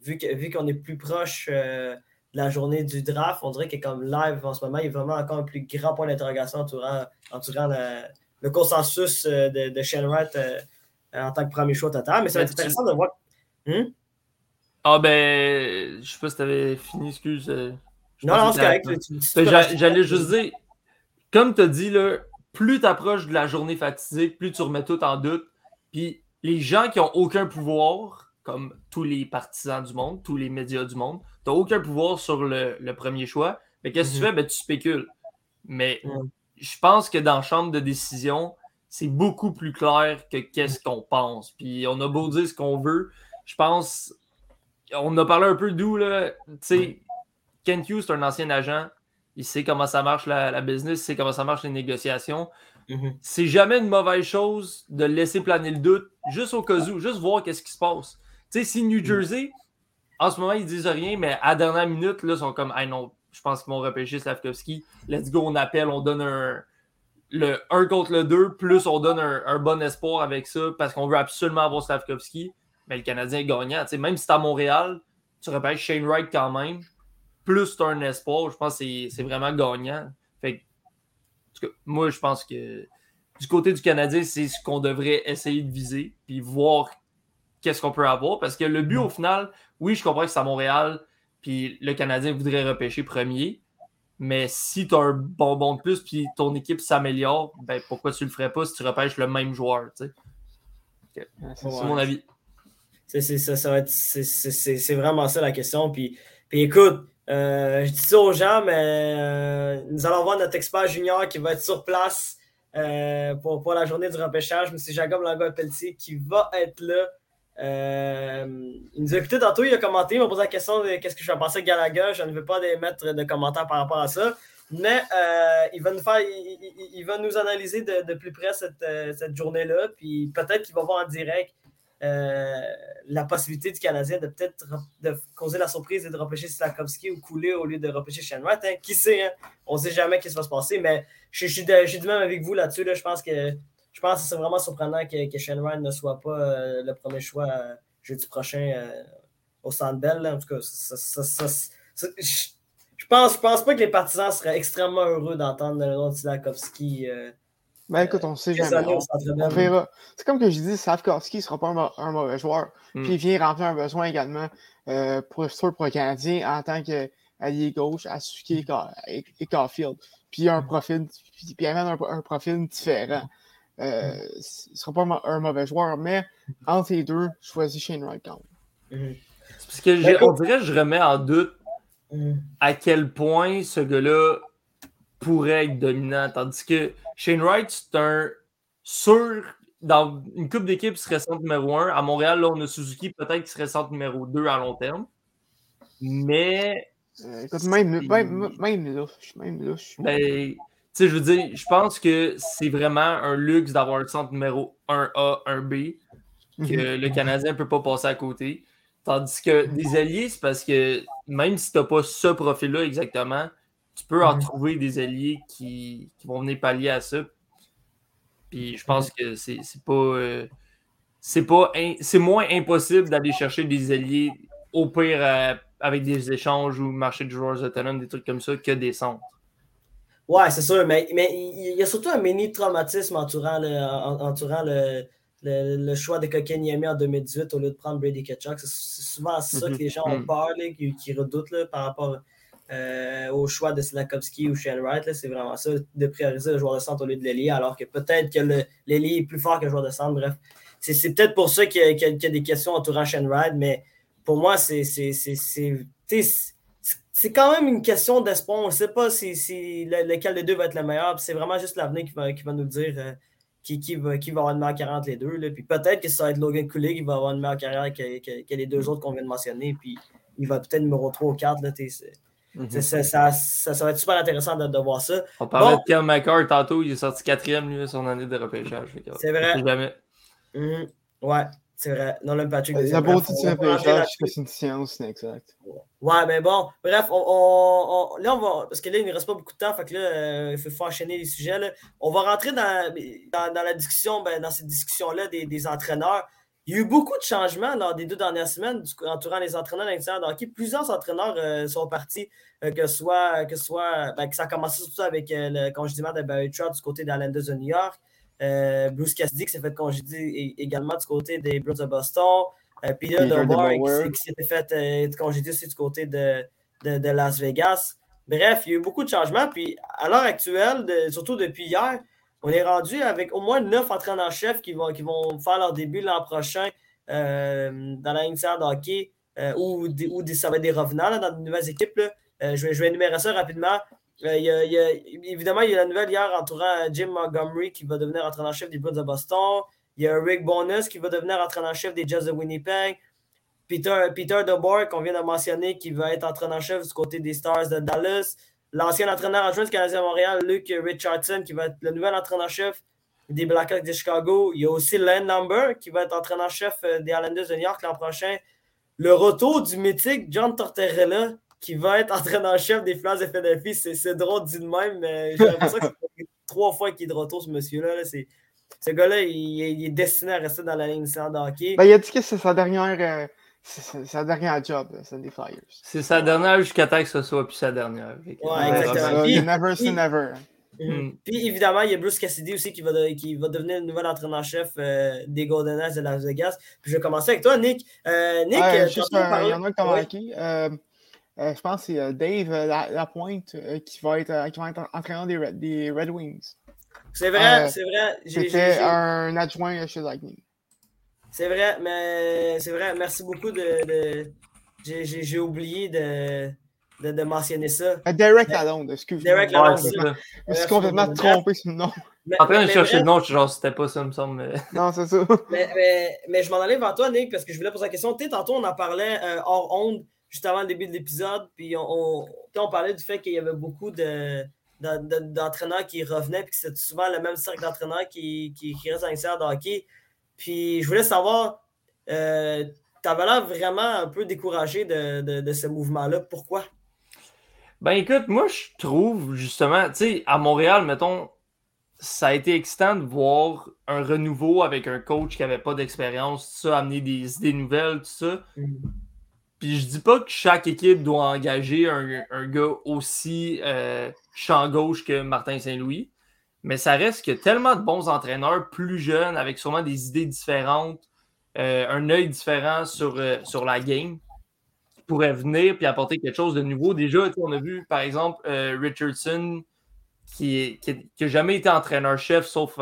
vu que- vu qu'on est plus proche euh, de la journée du draft, on dirait que comme live en ce moment, il y a vraiment encore un plus grand point d'interrogation entourant, entourant le, le consensus euh, de, de Shane Wright euh, en tant que premier choix total. Mais ça va être intéressant de voir. Hum? Ah ben, je sais pas si t'avais fini, excuse. Je Non, non, c'est correct. J'allais juste dire, comme tu as dit, là, plus tu approches de la journée fatidique, plus tu remets tout en doute. Puis les gens qui ont aucun pouvoir, comme tous les partisans du monde, tous les médias du monde, tu aucun pouvoir sur le, le premier choix. Mais qu'est-ce que tu Mhm. fais? Ben, tu spécules. Mais Ouais. je pense que dans la chambre de décision, c'est beaucoup plus clair que qu'est-ce qu'on pense. Puis on a beau dire ce qu'on veut, je pense. On a parlé un peu d'où, là. Tu sais, Kent Hughes, c'est un ancien agent. Il sait comment ça marche la, la business, il sait comment ça marche les négociations. Mhm. C'est jamais une mauvaise chose de laisser planer le doute, juste au cas où, juste voir qu'est-ce qui se passe. Tu sais, si New Jersey, en ce moment, ils disent rien, mais à la dernière minute, là, ils sont comme, hey non, je pense qu'ils vont repêcher Slavkovski. Let's go, on appelle, on donne un, le 1 contre le 2, plus on donne un, un bon espoir avec ça, parce qu'on veut absolument avoir Slavkovski. Mais le Canadien est gagnant. Tu sais, même si c'est à Montréal, tu repêches Shane Wright quand même, plus tu as un espoir, je pense que c'est- vraiment gagnant. Fait que, en tout cas, moi, je pense que du côté du Canadien, c'est ce qu'on devrait essayer de viser, puis voir qu'est-ce qu'on peut avoir. Parce que le but, au final, oui, je comprends que c'est à Montréal, puis le Canadien voudrait repêcher premier. Mais si tu as un bonbon de plus, puis ton équipe s'améliore, ben pourquoi tu le ferais pas si tu repêches le même joueur? tu sais? Ouais, c'est Ouais. Mon avis. C'est vraiment ça la question. Puis, puis écoute, euh, je dis ça aux gens, mais euh, nous allons voir notre expert junior qui va être sur place euh, pour, pour la journée du repêchage, M. Jacob Langoy-Pelletier, qui va être là. Il nous a écouté tantôt, il a commenté, il m'a posé la question de qu'est-ce que je vais penser de Gallagher. Je ne vais pas émettre de commentaires par rapport à ça. Mais il va nous faire, il, va nous analyser de, de plus près cette, cette journée-là. Puis peut-être qu'il va voir en direct la possibilité du Canadien de peut-être re- de causer la surprise et de repêcher Slakowski ou couler au lieu de repêcher Shane Wright. hein. Qui sait, hein? on ne sait jamais ce qui va se passer, mais je, suis du même avec vous là-dessus. là. Je pense que je pense que c'est vraiment surprenant que, que Wright ne soit pas euh, le premier choix euh, jeudi prochain euh, au Centre Bell. En tout cas, je, pense, pense pas que les partisans seraient extrêmement heureux d'entendre le nom de Slakowski. Euh, Ben écoute, on sait jamais. années On, verra. C'est comme que je dis, Slavkovski ne sera pas un, mau- un mauvais joueur. Mm. Puis il vient remplir un besoin également euh, pour, sûr pour le Canadien en tant qu'allié gauche à Suzuki et, Ca- et, Caulfield. Puis il a un profil, puis, il amène un, un profil différent. Euh, il ne sera pas un, mau- un mauvais joueur, mais entre les deux, je choisis Shane Wright quand même. Parce que j'ai- on dirait que je remets en doute à quel point ce gars-là pourrait être dominant. Tandis que Shane Wright, c'est un sûr. Dans une coupe d'équipe, il serait centre numéro 1. À Montréal, là, on a Suzuki, peut-être qu'il serait centre numéro 2 à long terme. Mais, Euh, écoute, même, même, même là, je suis même ben, je veux dire, je pense que c'est vraiment un luxe d'avoir un centre numéro 1A, 1B, que Mhm. le Canadien ne peut pas passer à côté. Tandis que des alliés, c'est parce que même si tu n'as pas ce profil-là exactement, tu peux en trouver des alliés qui, qui vont venir pallier à ça. Puis je pense que c'est pas. euh, c'est pas in- c'est moins impossible d'aller chercher des alliés au pire euh, avec des échanges ou marché de joueurs autonomes, des trucs comme ça, que des centres. Ouais, c'est sûr, mais, mais il y a surtout un mini traumatisme entourant le, en- entourant le, le, le choix de Kokeniemi en 2018 au lieu de prendre Brady Ketchuk. C'est souvent ça que les gens ont Mhm. peur, là, qui, qui redoutent là, par rapport euh, au choix de Slakowski ou Shane Wright. C'est vraiment ça, de prioriser le joueur de centre au lieu de l'ailier, alors que peut-être que l'ailier est plus fort que le joueur de centre. Bref, c'est peut-être pour ça qu'il y, a- y des questions entourant Shane Wright, mais pour moi, c'est c'est- quand même une question d'espoir. On ne sait pas si, si le- lequel des deux va être le meilleur. C'est vraiment juste l'avenir qui va, qui va nous dire euh, qui, qui, va, qui va avoir une meilleure carrière entre les deux. là. Puis peut-être que ça va être Logan Cooley qui va avoir une meilleure carrière que, que- que les deux autres qu'on vient de mentionner. Puis il va peut-être numéro 3 ou 4. Là, c'est- ça, ça, ça va être super intéressant de, de voir ça. On parlait Bon. de Kel McCarr tantôt, il est sorti quatrième lui, son année de repêchage. C'est vrai. jamais. Mhm. Ouais, c'est vrai. Nolan Patrick. La beauté du repêchage, c'est que c'est une science, c'est exact. Ouais, mais bon, bref, on, on- on- là, on va. Parce que là, il ne reste pas beaucoup de temps, fait que là, euh, il faut, faut enchaîner les sujets. Là. On va rentrer dans, dans, dans la discussion, ben, dans cette discussion-là des, des entraîneurs. Il y a eu beaucoup de changements lors des deux dernières semaines entourant les entraîneurs de l'extérieur de hockey. Plusieurs entraîneurs euh, sont partis, euh, que ce soit, que soit ben, que ça a commencé surtout avec euh, le congédiement de Barry Trotz du côté des Islanders de New York. Bruce Cassidy qui s'est fait congédier également du côté des Blues de Boston. Peter DeBoer qui, s'est- fait congédier aussi du côté de, de, de Las Vegas. Bref, il y a eu beaucoup de changements. Puis à l'heure actuelle, de- surtout depuis hier, on est rendu avec au moins neuf entraîneurs-chefs qui vont, qui vont faire leur début l'an prochain euh, dans la ligne de hockey euh, ou, des- ou ça va être des revenants dans de nouvelles équipes. Euh, je, vais, je vais énumérer ça rapidement. Euh, y a- évidemment, il y a la nouvelle hier entourant Jim Montgomery qui va devenir entraîneur-chef des Bruins de Boston. Il y a Rick Bonus qui va devenir entraîneur-chef des Jets de Winnipeg. Peter, Peter DeBoer, qu'on vient de mentionner, qui va être entraîneur-chef du côté des Stars de Dallas. L'ancien entraîneur adjoint du Canadien de Montréal, Luke Richardson, qui va être le nouvel entraîneur-chef des Blackhawks de Chicago. Il y a aussi Len Number, qui va être entraîneur-chef euh, des Islanders de New York l'an prochain. Le retour du mythique John Tortorella, qui va être entraîneur-chef des Flash de Philadelphie. C'est drôle dit de même, mais j'ai l'impression que c'est trois fois qu'il est de retour, ce monsieur-là. Ce gars-là, il, est destiné à rester dans la ligne de hockey. Ben, il a dit que c'est sa dernière, euh, c'est sa, dernière job, des Flyers. C'est sa dernière jusqu'à temps que ce soit plus sa dernière. Ouais, exactement. Puis- the never say puis- never. Mm. Puis évidemment, il y a Bruce Cassidy aussi qui va, de- qui va devenir le nouvel entraîneur-chef euh, des Golden Knights de Las Vegas. Puis je vais commencer avec toi, Nick. Euh, Nick, Ouais, euh, il y en a un qui t'a Ouais. marqué. Euh, euh, je pense que c'est Dave euh, La- Lapointe euh, qui, va être, euh, qui va être entraîneur des Red, des Red Wings. C'est vrai, Euh, c'est vrai. C'était un adjoint chez Lightning. C'est vrai, mais c'est vrai. Merci beaucoup de. de- j'ai- J'ai j'ai oublié de, de, de mentionner ça. Euh, Derek Lalonde, excuse-moi. Derek Je Lalonde, Ouais, c'est je me suis complètement trompé sur le nom. Mais, En train de chercher le nom, genre c'était pas ça, me semble. mais- Non, c'est ça. Mais, mais- mais je m'en allais vers toi, Nick, parce que je voulais poser la question. Tu sais, tantôt, on en parlait euh, hors onde, juste avant le début de l'épisode, puis on, on, parlait du fait qu'il y avait beaucoup de, de- de- d'entraîneurs qui revenaient, puis que c'était souvent le même cercle d'entraîneurs qui, qui, qui reste dans l'extérieur de hockey. Puis je voulais savoir, euh, tu avais l'air vraiment un peu découragé de, de, de ce mouvement-là. Pourquoi? Ben écoute, moi je trouve justement, tu sais, à Montréal, mettons, ça a été excitant de voir un renouveau avec un coach qui avait pas d'expérience, tout ça, amener des idées nouvelles, tout ça. Puis je dis pas que chaque équipe doit engager un, un gars aussi euh, champ gauche que Martin Saint-Louis, mais ça reste que tellement de bons entraîneurs plus jeunes, avec sûrement des idées différentes, euh, un œil différent sur, euh, sur la game, qui pourraient venir puis apporter quelque chose de nouveau. Déjà, on a vu par exemple euh, Richardson qui, est- qui, a jamais été entraîneur-chef sauf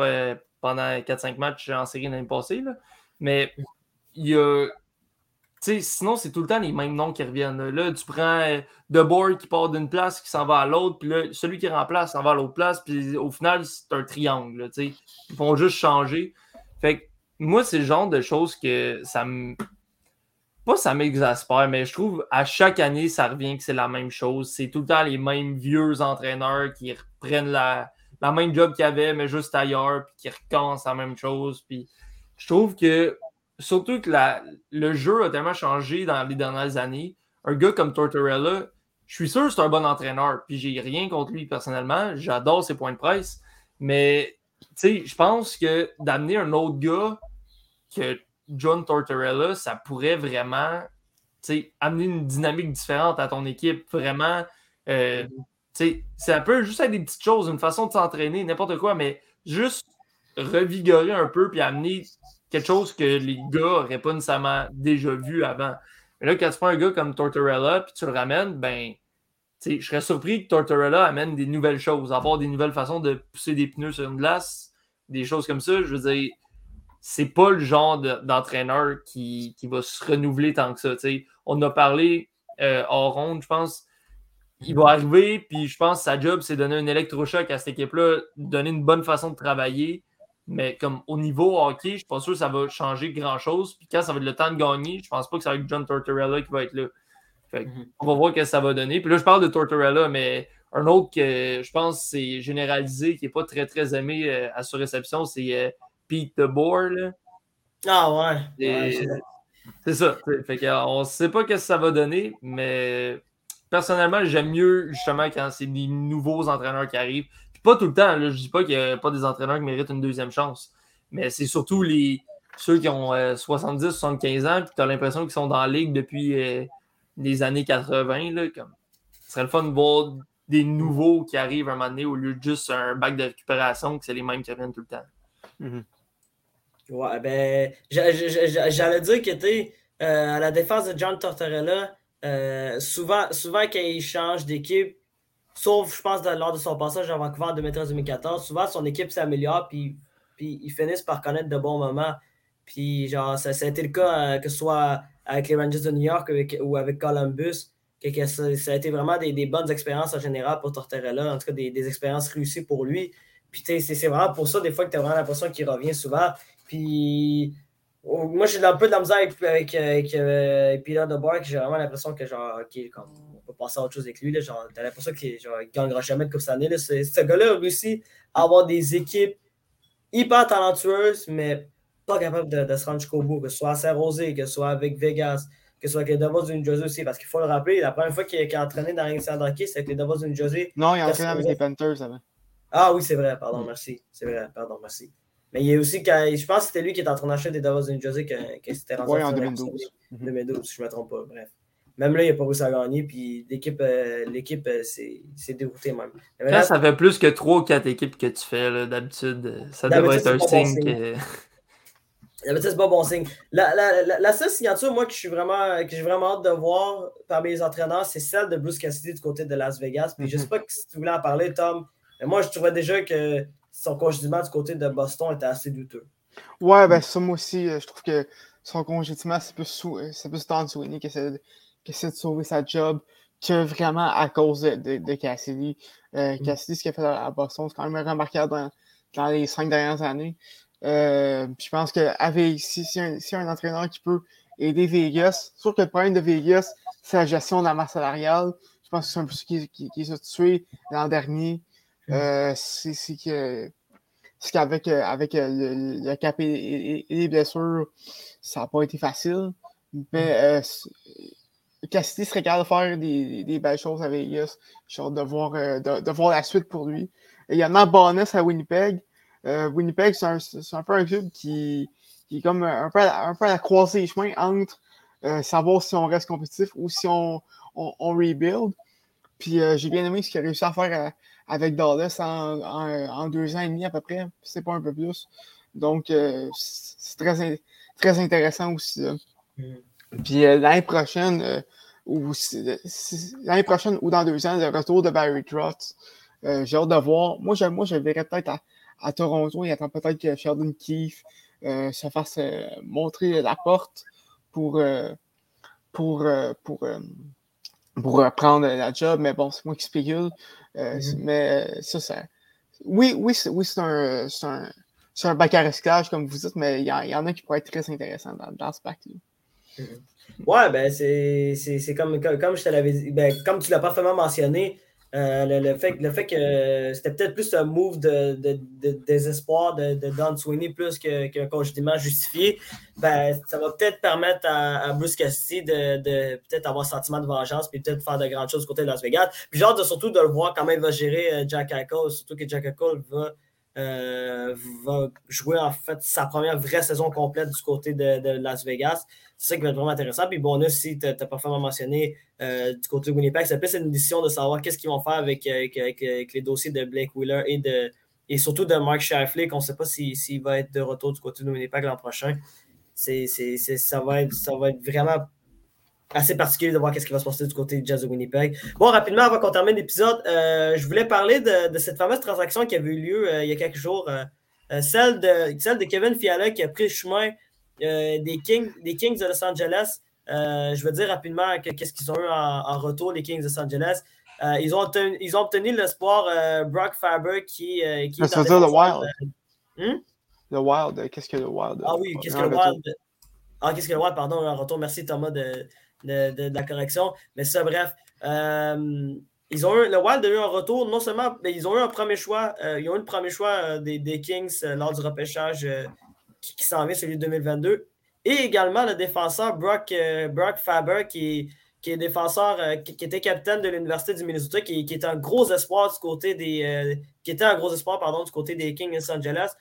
pendant 4-5 matchs en série l'année passée. Mais il y a. Tu sais, sinon, c'est tout le temps les mêmes noms qui reviennent. Là, tu prends euh, DeBoer qui part d'une place, qui s'en va à l'autre, puis là, celui qui remplace s'en va à l'autre place, puis au final, c'est un triangle. Ils vont juste changer. Fait que moi, c'est le genre de choses que ça me. Pas ça m'exaspère, mais je trouve à chaque année, ça revient que c'est la même chose. C'est tout le temps les mêmes vieux entraîneurs qui reprennent la, même job qu'ils avaient, mais juste ailleurs, puis qui recommencent la même chose. Puis je trouve que surtout que la, le jeu a tellement changé dans les dernières années. Un gars comme Tortorella, je suis sûr que c'est un bon entraîneur. Puis j'ai rien contre lui personnellement. J'adore ses points de presse. Mais je pense que d'amener un autre gars que John Tortorella, ça pourrait vraiment amener une dynamique différente à ton équipe. Vraiment. Euh, ça peut juste être des petites choses, une façon de s'entraîner, n'importe quoi, mais juste revigorer un peu puis amener quelque chose que les gars n'auraient pas nécessairement déjà vu avant. Mais là, quand tu prends un gars comme Tortorella puis tu le ramènes, ben, je serais surpris que Tortorella amène des nouvelles choses, avoir des nouvelles façons de pousser des pneus sur une glace, des choses comme ça. Je veux dire, c'est pas le genre d'entraîneur qui, va se renouveler tant que ça. On a parlé euh, hors ronde, je pense. Il va arriver, puis je pense que sa job, c'est donner un électrochoc à cette équipe-là, donner une bonne façon de travailler. Mais comme au niveau hockey, je suis pas sûr que ça va changer grand-chose. Puis quand ça va être le temps de gagner, je pense pas que ça va être John Tortorella qui va être là. Mhm. On va voir ce que ça va donner. Puis là, je parle de Tortorella, mais un autre que je pense c'est généralisé, qui n'est pas très très aimé euh, à sa réception, c'est euh, Pete DeBoer. Ah ouais. c'est ça. Fait on ne sait pas ce que ça va donner, mais personnellement, j'aime mieux justement quand c'est des nouveaux entraîneurs qui arrivent. Pas tout le temps, je dis pas qu'il n'y a pas des entraîneurs qui méritent une deuxième chance. Mais c'est surtout les ceux qui ont 70, euh, 75 ans, puis tu as l'impression qu'ils sont dans la ligue depuis les années 80. Là, comme, ce serait le fun de voir des nouveaux qui arrivent un moment donné au lieu de juste un bac de récupération, que c'est les mêmes qui reviennent tout le temps. Mm-hmm. Ouais, ben, j'allais dire que tu euh, à la défense de John Tortorella, euh, souvent, souvent quand il change d'équipe, sauf je pense lors de son passage à Vancouver en 2013-2014, souvent son équipe s'améliore puis, puis ils finissent par connaître de bons moments. Puis genre, ça, a été le cas euh, que ce soit avec les Rangers de New York ou avec Columbus, que, ça, a été vraiment des, bonnes expériences en général pour Tortorella, en tout cas des, expériences réussies pour lui. Puis c'est vraiment pour ça, des fois, que tu as vraiment l'impression qu'il revient souvent. Puis oh, moi, j'ai un peu de la misère avec, avec, avec euh, Peter DeBoer, j'ai vraiment l'impression que genre, comme, on peut passer à autre chose avec lui. Là, genre, t'as l'impression qu'il ne gagnera jamais de Coupe cette année. Ce gars-là a réussi à avoir des équipes hyper talentueuses, mais pas capable de, se rendre jusqu'au bout, que ce soit à Saint-Rosé, que ce soit avec Vegas, que ce soit avec les Devils du New Jersey aussi, parce qu'il faut le rappeler, la première fois qu'il a, entraîné dans ring saint c'est avec les Devils du New Jersey. Non, il a entraîné avec les Panthers avant. Ah oui, c'est vrai, pardon, merci. C'est vrai, pardon, merci. Mais il y a aussi, je pense que c'était lui qui était en train d'acheter des Devils du New Jersey c'était rendu Oui, en 2012. 2012, si je ne me trompe pas, bref. Même là, il n'a pas réussi à gagner, puis l'équipe, euh, l'équipe euh, c'est dégoûté même. Quand ça fait plus que 3 ou 4 équipes que tu fais, d'habitude, ça devrait être un signe que. c'est pas bon signe. La, la, la, seule signature, moi, que je suis vraiment, que j'ai vraiment hâte de voir parmi les entraîneurs, c'est celle de Bruce Cassidy du côté de Las Vegas. Puis je sais mhm. pas si tu voulais en parler, Tom. Mais moi, je trouvais déjà que son congédiement du côté de Boston était assez douteux. Ouais, ben ça, moi aussi, euh, je trouve que son congédiement, c'est plus, c'est plus Don Sweeney qui essaie, de, qui essaie, de, sauver sa job que vraiment à cause de, de, Cassidy. Euh, mhm. Cassidy, ce qu'il a fait à Boston, c'est quand même remarquable dans, dans les cinq dernières années. Euh, je pense que avec, si, si, un, si, un, entraîneur qui peut aider Vegas, sûr que le problème de Vegas, c'est la gestion de la masse salariale. Je pense que c'est un peu ce qui, qui, qui s'est tué l'an dernier. Mm. Euh, c'est que c'est qu'avec avec le, le, cap et, les blessures, ça n'a pas été facile. Mais euh, Cassidy serait capable de faire des, des, belles choses à Vegas. J'ai hâte de voir, euh, de, de, voir la suite pour lui. Il y a Bonus à Winnipeg. Euh, Winnipeg, c'est un, un, peu un club qui, qui est comme un peu, à, un peu à la croisée des chemins entre euh, savoir si on reste compétitif ou si on, on, rebuild. Puis j'ai bien aimé ce qu'il a réussi à faire avec Dallas en, en, deux ans et demi à peu près, c'est pas un peu plus. Donc c'est très, très intéressant aussi. Puis l'année prochaine, ou l'année prochaine ou dans deux ans, le retour de Barry Trotz. j'ai hâte de voir. Moi, je, moi, je verrais peut-être à, à Toronto. Il attend peut-être que Sheldon Keefe euh, se fasse euh, montrer la porte pour, euh, pour, pour, pour prendre la job. Mais bon, c'est moi qui spécule. Mm-hmm. Mais ça, ça. Oui, oui, c'est oui, un, un, un, bac à recyclage, comme vous dites, mais il y, y, en a qui pourraient être très intéressants dans, dans ce bac-là. Ouais, ben c'est comme, comme, comme je te l'avais ben, comme tu l'as parfaitement mentionné, Euh, le, le fait, le fait que c'était peut-être plus un move de, de- désespoir de, Don Sweeney plus que- qu'un coach d'image justifié, ben, ça va peut-être permettre à, à Bruce Cassidy de, peut-être avoir un sentiment de vengeance puis peut-être faire de grandes choses du côté de Las Vegas. Puis hâte de, surtout de le voir comment il va gérer euh, Jack Eichel, surtout que Jack Eichel va, euh, va jouer en fait sa première vraie saison complète du côté de, de Las Vegas. C'est ça qui va être vraiment intéressant. Puis bon, là, si tu as parfaitement mentionné euh, du côté de Winnipeg, c'est plus une décision de savoir qu'est-ce qu'ils vont faire avec, euh, avec, les dossiers de Blake Wheeler et, de, et surtout de Mark Shifley, qu'on ne sait pas s'il s'il va être de retour du côté de Winnipeg l'an prochain. Ça, va être, ça va être vraiment assez particulier de voir qu'est-ce qui va se passer du côté du Jazz de Winnipeg. Bon, rapidement, avant qu'on termine l'épisode, euh, je voulais parler de, cette fameuse transaction qui avait eu lieu il y a quelques jours, celle, de, celle de Kevin Fiala qui a pris le chemin des, Kings, des Kings de Los Angeles. Euh, je veux dire rapidement que- qu'est-ce qu'ils ont eu en, en retour, les Kings de Los Angeles. Euh, ils, ont obtenu, ils ont obtenu l'espoir euh, Brock Faber qui, euh, qui ça veut dire le Wild. Hum? Le Wild, euh, qu'est-ce que le Wild? Ah oui, qu'est-ce que le retour? Wild. Ah, qu'est-ce que le Wild, pardon, en retour? Merci Thomas de, de, de- de la correction. Mais ça, bref. euh, ils ont eu, le Wild a eu un retour, non seulement, mais ils ont eu un premier choix, euh, ils ont eu le premier choix euh, des, des Kings euh, lors du repêchage euh, qui, s'en vient, celui de 2022. Et également le défenseur Brock, euh, Brock Faber, qui, qui est défenseur, euh, qui, était capitaine de l'Université du Minnesota, qui, est un gros espoir du côté des. euh, qui était un gros espoir, pardon, du côté des Kings Los Angeles.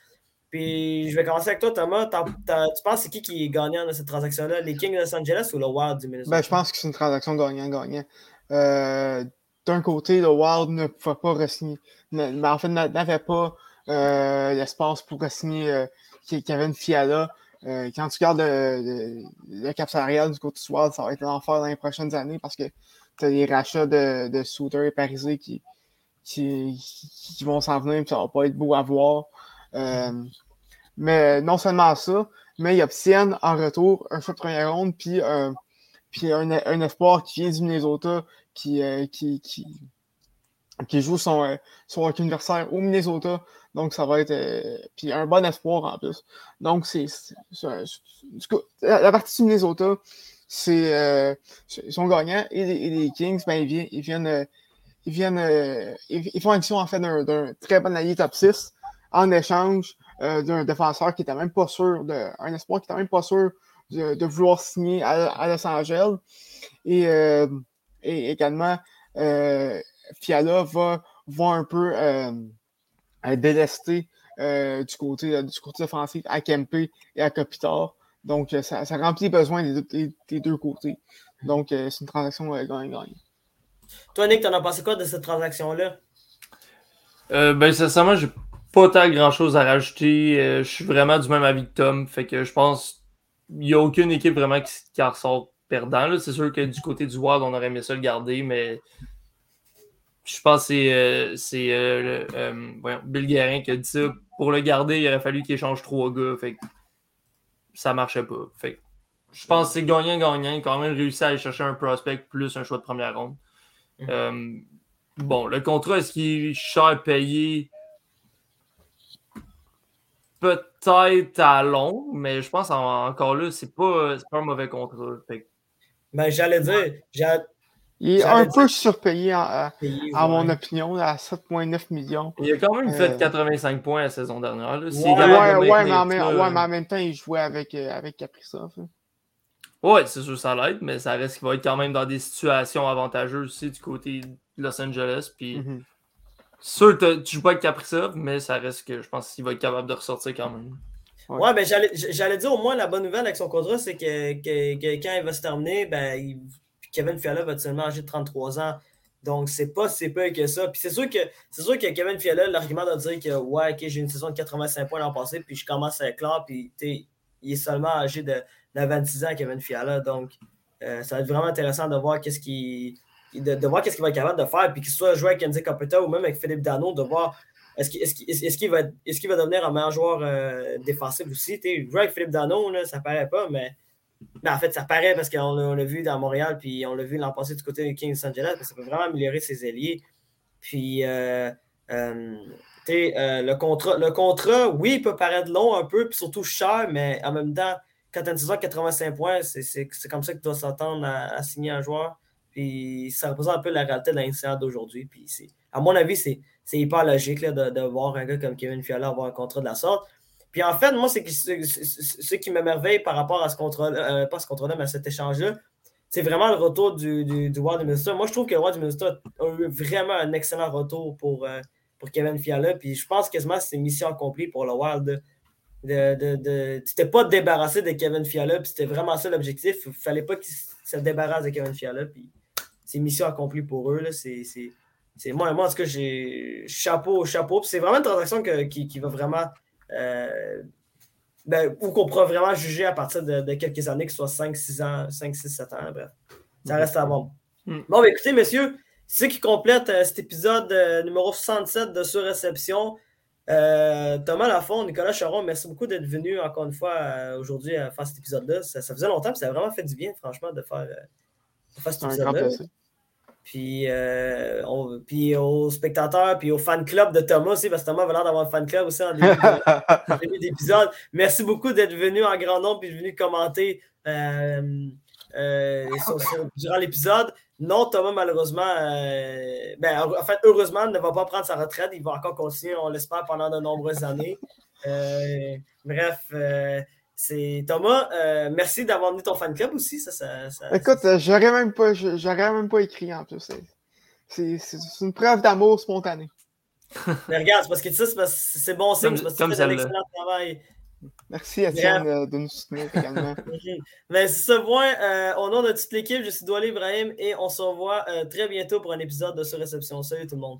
Puis je vais commencer avec toi, Thomas. Tu penses c'est qui qui est gagnant dans cette transaction-là? Les Kings Los Angeles ou le Wild du Minnesota? Ben, je pense que c'est une transaction gagnant-gagnant. D'un côté, le Wild ne pouvait pas re-signer. ne- mais en fait, n'a- n'avait pas l'espace pour re-signer Kevin Fiala. Euh, quand tu regardes le, le, le cap salarial du côté Wild, ça va être l'enfer dans les prochaines années parce que tu as les rachats de, de Souter et Parisé qui, qui, vont s'en venir et ça va pas être beau à voir. Euh, mais non seulement ça, mais ils obtiennent en retour un choix de première ronde puis un, puis un, un espoir qui vient du Minnesota qui, euh, qui, qui, qui joue son, euh, son anniversaire au Minnesota. Donc, ça va être. euh, puis un bon espoir en plus. Donc, c'est. c'est- c'est- c'est- La, partie du Minnesota, c'est. euh, ils sont gagnants. Et les, Kings, ben, ils viennent. Ils viennent, euh, ils, viennent ils, font action en fait d'un très bon allié top 6 en échange d'un défenseur qui était même pas sûr, de, un espoir qui était même pas sûr de, vouloir signer à, Los Angeles. Et, également, Fiala va, va un peu euh, euh, délester euh, du, côté, du côté offensif à Kempe et à Kopitar. Donc, euh, ça, ça remplit les besoins des, deux- des- des deux côtés. Donc, euh, c'est une transaction euh, gagnant-gagnant. Toi, Nick, t'en as pensé quoi de cette transaction-là? Euh, ben, sincèrement, j'ai pas tant grand chose à rajouter. Euh, je suis vraiment du même avis que Tom. Fait que je pense qu'il n'y a aucune équipe vraiment qui, qui en ressort perdant. là. C'est sûr que du côté du Wild, on aurait aimé ça le garder, mais je pense que c'est euh, c'est, euh, le- euh, voyons, Bill Guérin qui a dit ça. Pour le garder, il aurait fallu qu'il échange trois gars. Fait que ça marchait pas. Fait que je pense que c'est gagnant-gagnant. Il a quand même réussi à aller chercher un prospect plus un choix de première ronde. Euh, bon, le contrat, est-ce qu'il est cher payé? Peut-être à long, mais je pense en- encore là, c'est pas, c'est pas un mauvais contrat. Fait que- Ben, j'allais dire, j'ai Il est un peu surpayé, en- à, payé. à mon opinion, à 7,9 millions. il a quand même fait Euh, 85 points la saison dernière. là. Ouais, Ouais, mais en même, ouais, mais en même temps, il jouait avec, euh, avec Kaprizov. hein. Ouais, c'est sûr, ça l'aide, mais ça reste qu'il va être quand même dans des situations avantageuses aussi du côté de Los Angeles. Puis, Mhm. sûr, t'as- tu joues pas avec Kaprizov, mais ça reste que je pense qu'il va être capable de ressortir quand même. Ouais, ben j'allais j'allais dire au moins la bonne nouvelle avec son contrat, c'est que, que- que quand il va se terminer, ben il- Kevin Fiala va seulement âgé de 33 ans. Donc c'est pas si peu que ça. Puis c'est sûr que c'est sûr que Kevin Fiala, l'argument de dire que ouais, ok, j'ai une saison de 85 points l'an passé, puis je commence à éclore, puis il est seulement âgé de, de 26 ans, Kevin Fiala. Donc euh, ça va être vraiment intéressant de voir qu'est-ce qui. De, voir qu'est-ce qu'il va être capable de faire, puis qu'il soit joué avec Kenzie Capeta ou même avec Philippe Dano, de voir est-ce qu'il va, est va devenir un meilleur joueur euh, défensif aussi? Jouer avec Philippe Dano, ça paraît pas, mais, mais en fait, ça paraît parce qu'on l'a l'a vu dans Montréal, puis on l'a vu l'an passé du côté de Kings Angeles, parce que ça peut vraiment améliorer ses ailiers. Puis, euh, euh, euh, le, contrat, le contrat, oui, il peut paraître long un peu, puis surtout cher, mais en même temps, quand tu as une saison de 85 points, c'est comme ça que tu dois s'attendre à, à signer un joueur. Puis ça représente un peu la réalité de l'NCA d'aujourd'hui. Puis à mon avis, c'est hyper logique là, de, de, voir un gars comme Kevin Fiala avoir un contrat de la sorte. Puis en fait, moi, ce qui m'émerveille par rapport à ce contrat, euh, pas ce contrat-là, mais à cet échange-là, c'est vraiment le retour du, du, du Wild Minnesota. Moi, je trouve que le Wild Minnesota a eu vraiment un excellent retour pour, euh, pour Kevin Fiala. Puis je pense quasiment que c'est mission accomplie pour le Wild. De, de, de, tu pas débarrassé de Kevin Fiala, puis c'était vraiment ça l'objectif. Il fallait pas qu'il se débarrasse de Kevin Fiala. Puis c'est mission accomplie pour eux. C'est, moi, moi, en tout cas, j'ai chapeau, chapeau. c'est vraiment une transaction qui, qui, va vraiment ben, ou qu'on pourra vraiment juger à partir de, quelques années, que ce soit 5, 6 ans, 5, 6, 7 ans, bref. Ça reste à voir. Mm. Bon, ben, écoutez, messieurs, c'est ce qui complète euh, cet épisode euh, numéro 67 de Surréception. Euh, Thomas Lafont, Nicolas Charon, merci beaucoup d'être venu encore une fois aujourd'hui à faire cet épisode-là. Ça, faisait longtemps, et ça a vraiment fait du bien, franchement, de faire, de faire cet épisode-là. Puis, euh, puis aux spectateurs, puis au fan club de Thomas aussi, parce que Thomas avait l'air d'avoir un fan club aussi en début d'épisode. Merci beaucoup d'être venu en grand nombre et de venu commenter euh, euh, durant l'épisode. Non, Thomas, malheureusement, ben, en fait, heureusement, ne va pas prendre sa retraite. Il va encore continuer, on l'espère, pendant de nombreuses années. bref, c'est Thomas, euh, merci d'avoir venu ton fan club aussi. Ça, ça, Écoute, j'aurais même pas, j'aurais même pas écrit en plus. C'est une preuve d'amour spontané. Mais regarde, c'est parce que ça, c'est bon signe, parce que tu fais un excellent travail. Merci Étienne euh, de nous soutenir également. Mais c'est ce point, euh, au nom de toute l'équipe, je suis Douali Ibrahim et on se revoit très bientôt pour un épisode de ce réception. Salut tout le monde.